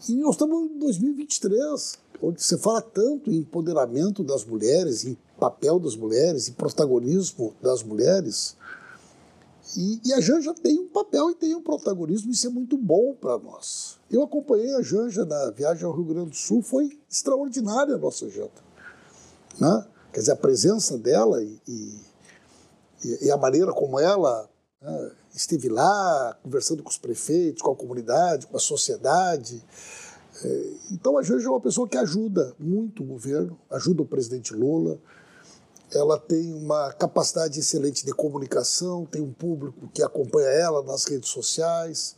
E nós estamos em 2023, onde você fala tanto em empoderamento das mulheres, em papel das mulheres, em protagonismo das mulheres. E, e, a Janja tem um papel e tem um protagonismo, isso é muito bom para nós. Eu acompanhei a Janja na viagem ao Rio Grande do Sul, foi extraordinária a nossa janta. Né? Quer dizer, a presença dela e, e, e a maneira como ela né, esteve lá, conversando com os prefeitos, com a comunidade, com a sociedade. É, então a Janja é uma pessoa que ajuda muito o governo, ajuda o presidente Lula ela tem uma capacidade excelente de comunicação, tem um público que acompanha ela nas redes sociais,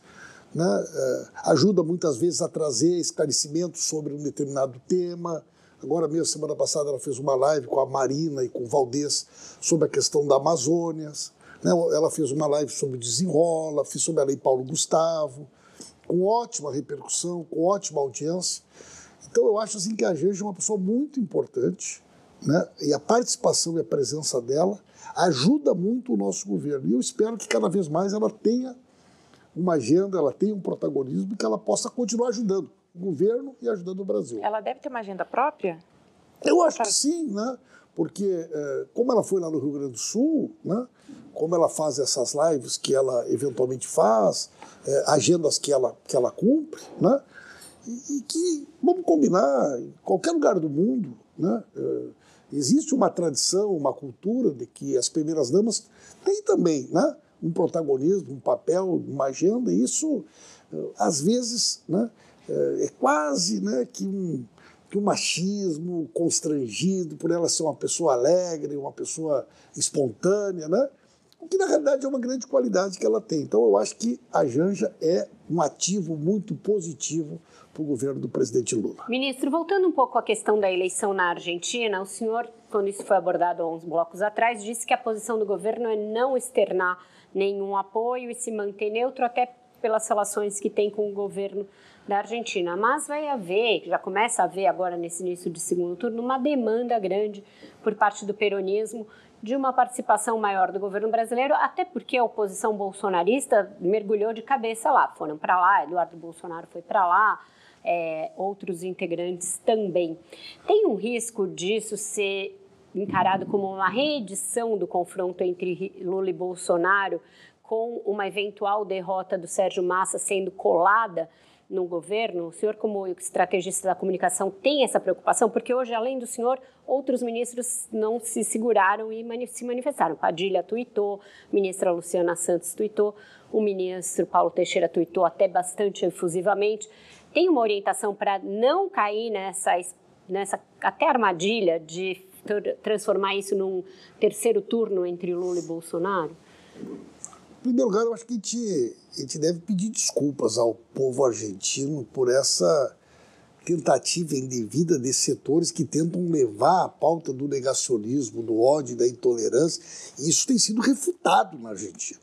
né? É, ajuda muitas vezes a trazer esclarecimentos sobre um determinado tema. Agora mesmo, semana passada, ela fez uma live com a Marina e com o Valdez sobre a questão da Amazônia. Né? Ela fez uma live sobre o desenrola, fez sobre a Lei Paulo Gustavo, com ótima repercussão, com ótima audiência. Então eu acho assim que a gente é uma pessoa muito importante, né? E a participação e a presença dela ajuda muito o nosso governo. E eu espero que cada vez mais ela tenha uma agenda, ela tenha um protagonismo e que ela possa continuar ajudando o governo e ajudando o Brasil. Ela deve ter uma agenda própria? Eu acho que sim, né? Porque é, como ela foi lá no Rio Grande do Sul, né? Como ela faz essas lives que ela eventualmente faz, é, agendas que ela que ela cumpre, né? E, e que vamos combinar, em qualquer lugar do mundo, né? É, Existe uma tradição, uma cultura de que as primeiras damas têm também né, um protagonismo, um papel, uma agenda, e isso, eh, às vezes, né, eh, é quase né, que um, que um machismo constrangido por ela ser uma pessoa alegre, uma pessoa espontânea, né? O que na realidade é uma grande qualidade que ela tem. Então eu acho que a Janja é um ativo muito positivo para o governo do presidente Lula. Ministro, voltando um pouco à questão da eleição na Argentina, o senhor, quando isso foi abordado há uns blocos atrás, disse que a posição do governo é não externar nenhum apoio e se manter neutro, até pelas relações que tem com o governo da Argentina. Mas vai haver, já começa a haver agora nesse início de segundo turno, uma demanda grande por parte do peronismo de uma participação maior do governo brasileiro, até porque a oposição bolsonarista mergulhou de cabeça lá. Foram para lá, Eduardo Bolsonaro foi para lá, é, outros integrantes também. Tem um risco disso ser encarado como uma reedição do confronto entre Lula e Bolsonaro, com uma eventual derrota do Sérgio Massa sendo colada no governo? O senhor, como estrategista da comunicação, tem essa preocupação? Porque hoje, além do senhor, outros ministros não se seguraram e se manifestaram. Padilha tuitou, ministra Luciana Santos tuitou, o ministro Paulo Teixeira tuitou até bastante efusivamente tem uma orientação para não cair nessa, nessa até armadilha de transformar isso num terceiro turno entre Lula e Bolsonaro? Primeiro lugar, eu acho que a gente, a gente deve pedir desculpas ao povo argentino por essa tentativa indevida desses setores que tentam levar a pauta do negacionismo, do ódio da intolerância. E isso tem sido refutado na Argentina.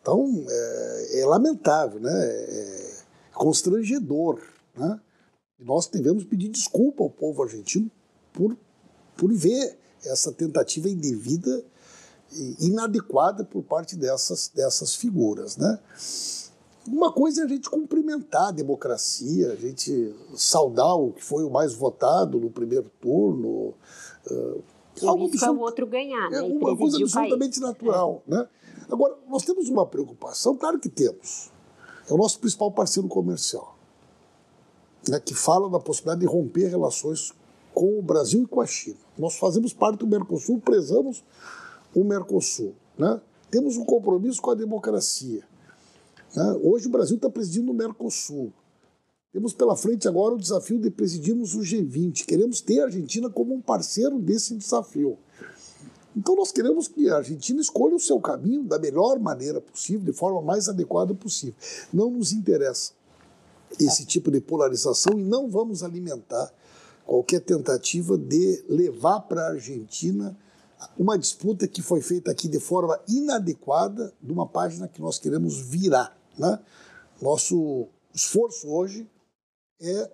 Então, é, é lamentável, né? É, constrangedor. Né? E nós devemos pedir desculpa ao povo argentino por, por ver essa tentativa indevida inadequada por parte dessas, dessas figuras. Né? Uma coisa é a gente cumprimentar a democracia, a gente saudar o que foi o mais votado no primeiro turno. Uh, algo isso é o outro ganhar, né? É uma coisa absolutamente natural. É. Né? Agora, nós temos uma preocupação, claro que temos é o nosso principal parceiro comercial, né, que fala da possibilidade de romper relações com o Brasil e com a China. Nós fazemos parte do Mercosul, prezamos o Mercosul. Né? Temos um compromisso com a democracia. Né? Hoje o Brasil está presidindo o Mercosul. Temos pela frente agora o desafio de presidirmos o G20. Queremos ter a Argentina como um parceiro desse desafio. Então nós queremos que a Argentina escolha o seu caminho da melhor maneira possível, de forma mais adequada possível. Não nos interessa esse tipo de polarização e não vamos alimentar qualquer tentativa de levar para a Argentina uma disputa que foi feita aqui de forma inadequada de uma página que nós queremos virar. Né? Nosso esforço hoje é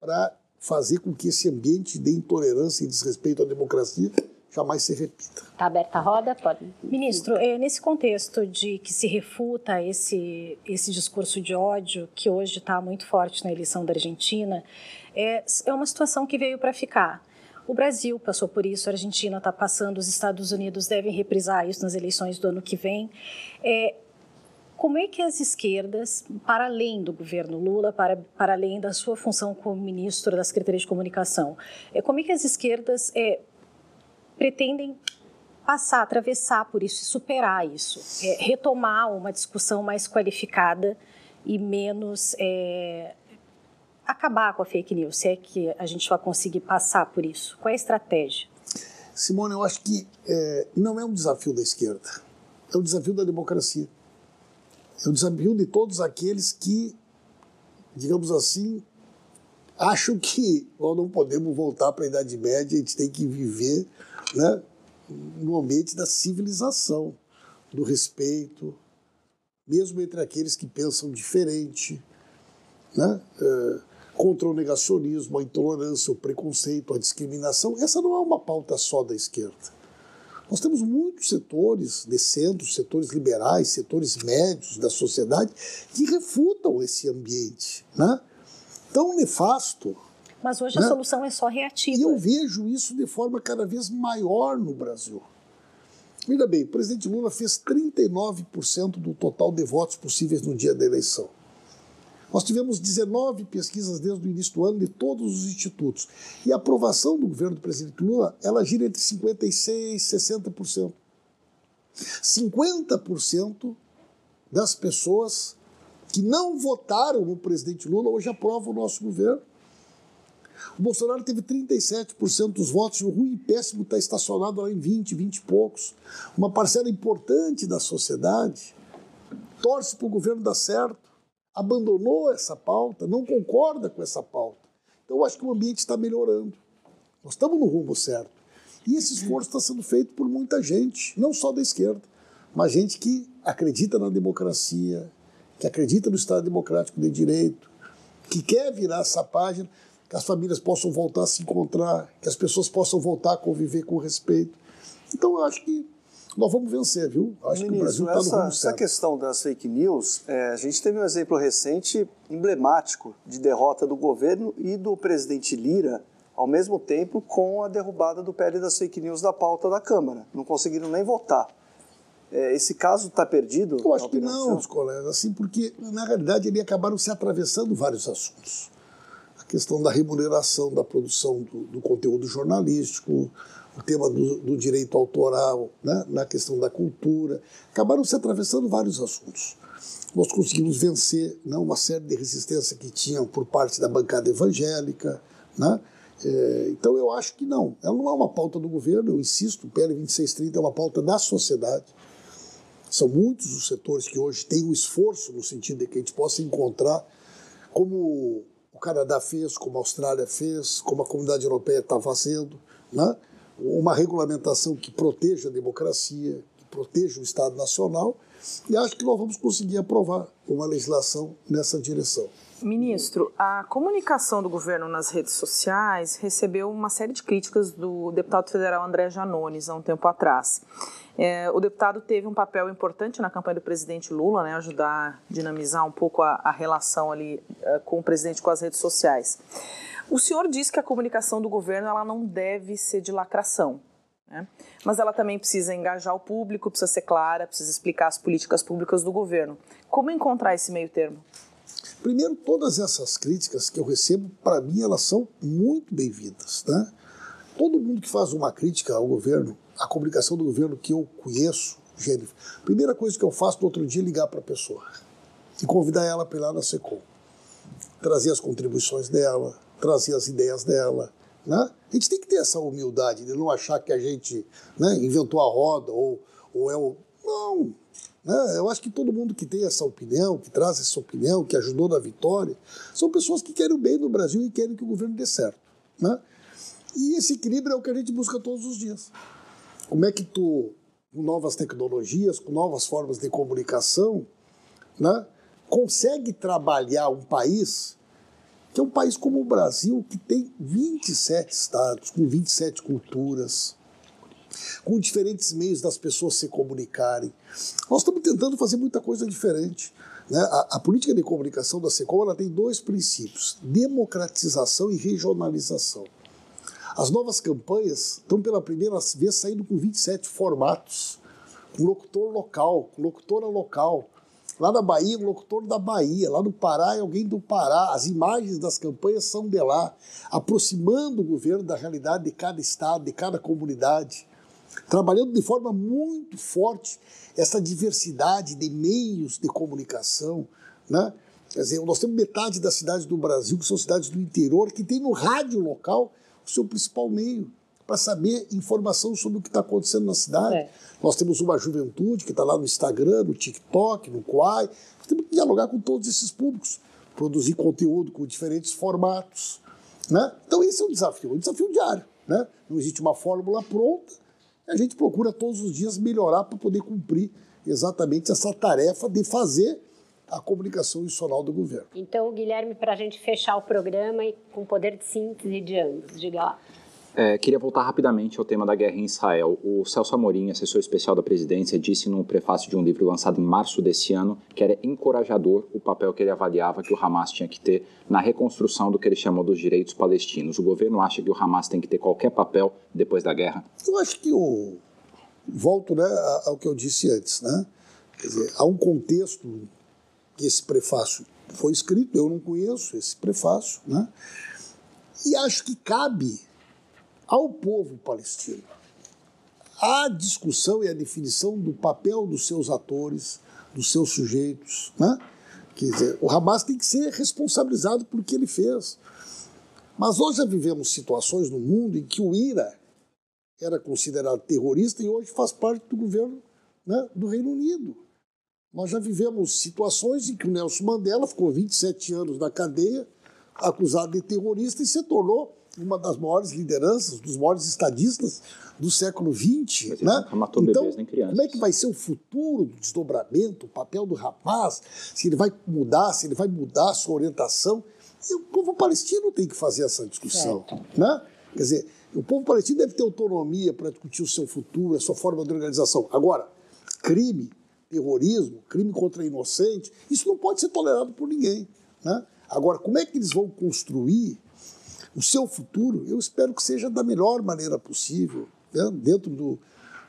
para fazer com que esse ambiente de intolerância e desrespeito à democracia jamais se repita. Está aberta a roda? Pode. Ministro, é, nesse contexto de que se refuta esse, esse discurso de ódio que hoje está muito forte na eleição da Argentina, é, é uma situação que veio para ficar. O Brasil passou por isso, a Argentina está passando, os Estados Unidos devem reprisar isso nas eleições do ano que vem. É, como é que as esquerdas, para além do governo Lula, para, para além da sua função como ministro da Secretaria de Comunicação, é, como é que as esquerdas é, pretendem passar, atravessar por isso superar isso, é, retomar uma discussão mais qualificada e menos é, acabar com a fake news, se é que a gente vai conseguir passar por isso? Qual é a estratégia? Simone, eu acho que é, não é um desafio da esquerda, é um desafio da democracia. É um desafio de todos aqueles que, digamos assim, acham que nós não podemos voltar para a Idade Média, a gente tem que viver né, no ambiente da civilização, do respeito, mesmo entre aqueles que pensam diferente, né, é, contra o negacionismo, a intolerância, o preconceito, a discriminação. Essa não é uma pauta só da esquerda. Nós temos muitos setores de centros, setores liberais, setores médios da sociedade que refutam esse ambiente né? tão nefasto. Mas hoje né? a solução é só reativa. E eu vejo isso de forma cada vez maior no Brasil. Veja bem, o presidente Lula fez 39% do total de votos possíveis no dia da eleição. Nós tivemos 19 pesquisas desde o início do ano de todos os institutos. E a aprovação do governo do presidente Lula, ela gira entre 56% e 60%. 50% das pessoas que não votaram no presidente Lula hoje aprovam o nosso governo. O Bolsonaro teve 37% dos votos, o ruim e péssimo está estacionado lá em 20, 20 e poucos. Uma parcela importante da sociedade torce para o governo dar certo abandonou essa pauta, não concorda com essa pauta. Então, eu acho que o ambiente está melhorando. Nós estamos no rumo certo. E esse esforço está sendo feito por muita gente, não só da esquerda, mas gente que acredita na democracia, que acredita no Estado Democrático de Direito, que quer virar essa página, que as famílias possam voltar a se encontrar, que as pessoas possam voltar a conviver com respeito. Então, eu acho que nós vamos vencer, viu? Acho Ministro, que o Brasil está no rumo certo. Essa questão das fake news, é, a gente teve um exemplo recente emblemático de derrota do governo e do presidente Lira ao mesmo tempo com a derrubada do PL das fake news da pauta da Câmara. Não conseguiram nem votar. É, esse caso está perdido? Eu acho que não, os colegas, assim, porque na realidade eles acabaram se atravessando vários assuntos. A questão da remuneração da produção do, do conteúdo jornalístico, o tema do, do direito autoral, né, na questão da cultura. Acabaram se atravessando vários assuntos. Nós conseguimos vencer né, uma série de resistência que tinham por parte da bancada evangélica. Né? É, então eu acho que não. Ela não é uma pauta do governo, eu insisto, o PL 2630 é uma pauta da sociedade. São muitos os setores que hoje têm um esforço no sentido de que a gente possa encontrar como o Canadá fez, como a Austrália fez, como a comunidade europeia está fazendo, né? Uma regulamentação que proteja a democracia, que proteja o Estado Nacional, e acho que nós vamos conseguir aprovar uma legislação nessa direção. Ministro, a comunicação do governo nas redes sociais recebeu uma série de críticas do deputado federal André Janones há um tempo atrás. É, o deputado teve um papel importante na campanha do presidente Lula, né, ajudar a dinamizar um pouco a, a relação ali uh, com o presidente com as redes sociais. O senhor disse que a comunicação do governo ela não deve ser de lacração, né? mas ela também precisa engajar o público, precisa ser clara, precisa explicar as políticas públicas do governo. Como encontrar esse meio termo? Primeiro, todas essas críticas que eu recebo, para mim, elas são muito bem-vindas. Né? Todo mundo que faz uma crítica ao governo, à comunicação do governo que eu conheço, Jennifer, primeira coisa que eu faço no outro dia é ligar para a pessoa e convidar ela para ir lá na SECOM, trazer as contribuições dela, trazer as ideias dela. Né? A gente tem que ter essa humildade de não achar que a gente né, inventou a roda ou, ou é o. Não. Né? Eu acho que todo mundo que tem essa opinião, que traz essa opinião, que ajudou na vitória, são pessoas que querem o bem do Brasil e querem que o governo dê certo. Né? E esse equilíbrio é o que a gente busca todos os dias. Como é que tu, com novas tecnologias, com novas formas de comunicação, né, consegue trabalhar um país que é um país como o Brasil, que tem 27 estados, com 27 culturas, com diferentes meios das pessoas se comunicarem. Nós estamos tentando fazer muita coisa diferente. Né? A, a, política de comunicação da SECOM ela tem dois princípios: democratização e regionalização. As novas campanhas estão pela primeira vez saindo com 27 formatos, com locutor local, com locutora local. Lá na Bahia, um locutor da Bahia. Lá no Pará, é alguém do Pará. As imagens das campanhas são de lá, aproximando o governo da realidade de cada estado, de cada comunidade. Trabalhando de forma muito forte essa diversidade de meios de comunicação. Né? Quer dizer, nós temos metade das cidades do Brasil, que são cidades do interior, que tem no rádio local o seu principal meio para saber informação sobre o que está acontecendo na cidade. É. Nós temos uma juventude que está lá no Instagram, no TikTok, no Quai. Nós temos que dialogar com todos esses públicos, produzir conteúdo com diferentes formatos. Né? Então, esse é um desafio, um desafio diário. Né? Não existe uma fórmula pronta. A gente procura todos os dias melhorar para poder cumprir exatamente essa tarefa de fazer a comunicação institucional do governo. Então, Guilherme, para a gente fechar o programa e com poder de síntese de ambos, diga lá. É, queria voltar rapidamente ao tema da guerra em Israel. O Celso Amorim, assessor especial da presidência, disse no prefácio de um livro lançado em março desse ano que era encorajador o papel que ele avaliava que o Hamas tinha que ter na reconstrução do que ele chamou dos direitos palestinos. O governo acha que o Hamas tem que ter qualquer papel depois da guerra? Eu acho que o. Volto né, ao que eu disse antes. Né? Quer dizer, há um contexto que esse prefácio foi escrito, eu não conheço esse prefácio, né? e acho que cabe ao povo palestino. A discussão e a definição do papel dos seus atores, dos seus sujeitos. Né? Quer dizer, o Hamas tem que ser responsabilizado por o que ele fez. Mas nós já vivemos situações no mundo em que o IRA era considerado terrorista e hoje faz parte do governo né, do Reino Unido. Nós já vivemos situações em que o Nelson Mandela ficou 27 anos na cadeia, acusado de terrorista, e se tornou uma das maiores lideranças, dos maiores estadistas do século XX. Né? Matou então, bebês, nem crianças. como é que vai ser o futuro do desdobramento, o papel do rapaz, se ele vai mudar, se ele vai mudar a sua orientação? E o povo palestino tem que fazer essa discussão. Né? Quer dizer, o povo palestino deve ter autonomia para discutir o seu futuro, a sua forma de organização. Agora, crime, terrorismo, crime contra inocente, isso não pode ser tolerado por ninguém. Né? Agora, como é que eles vão construir o seu futuro, eu espero que seja da melhor maneira possível, né? dentro do,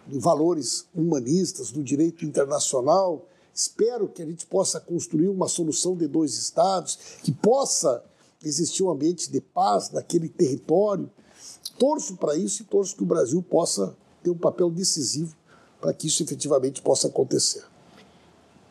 de valores humanistas, do direito internacional. Espero que a gente possa construir uma solução de dois estados, que possa existir um ambiente de paz naquele território. Torço para isso e torço que o Brasil possa ter um papel decisivo para que isso efetivamente possa acontecer.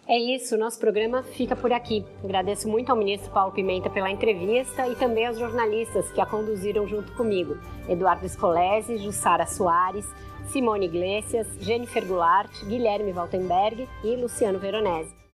É isso, nosso programa fica por aqui. Agradeço muito ao ministro Paulo Pimenta pela entrevista e também aos jornalistas que a conduziram junto comigo: Eduardo Escolese, Jussara Soares, Simone Iglesias, Jennifer Goulart, Guilherme Waltenberg e Luciano Veronese.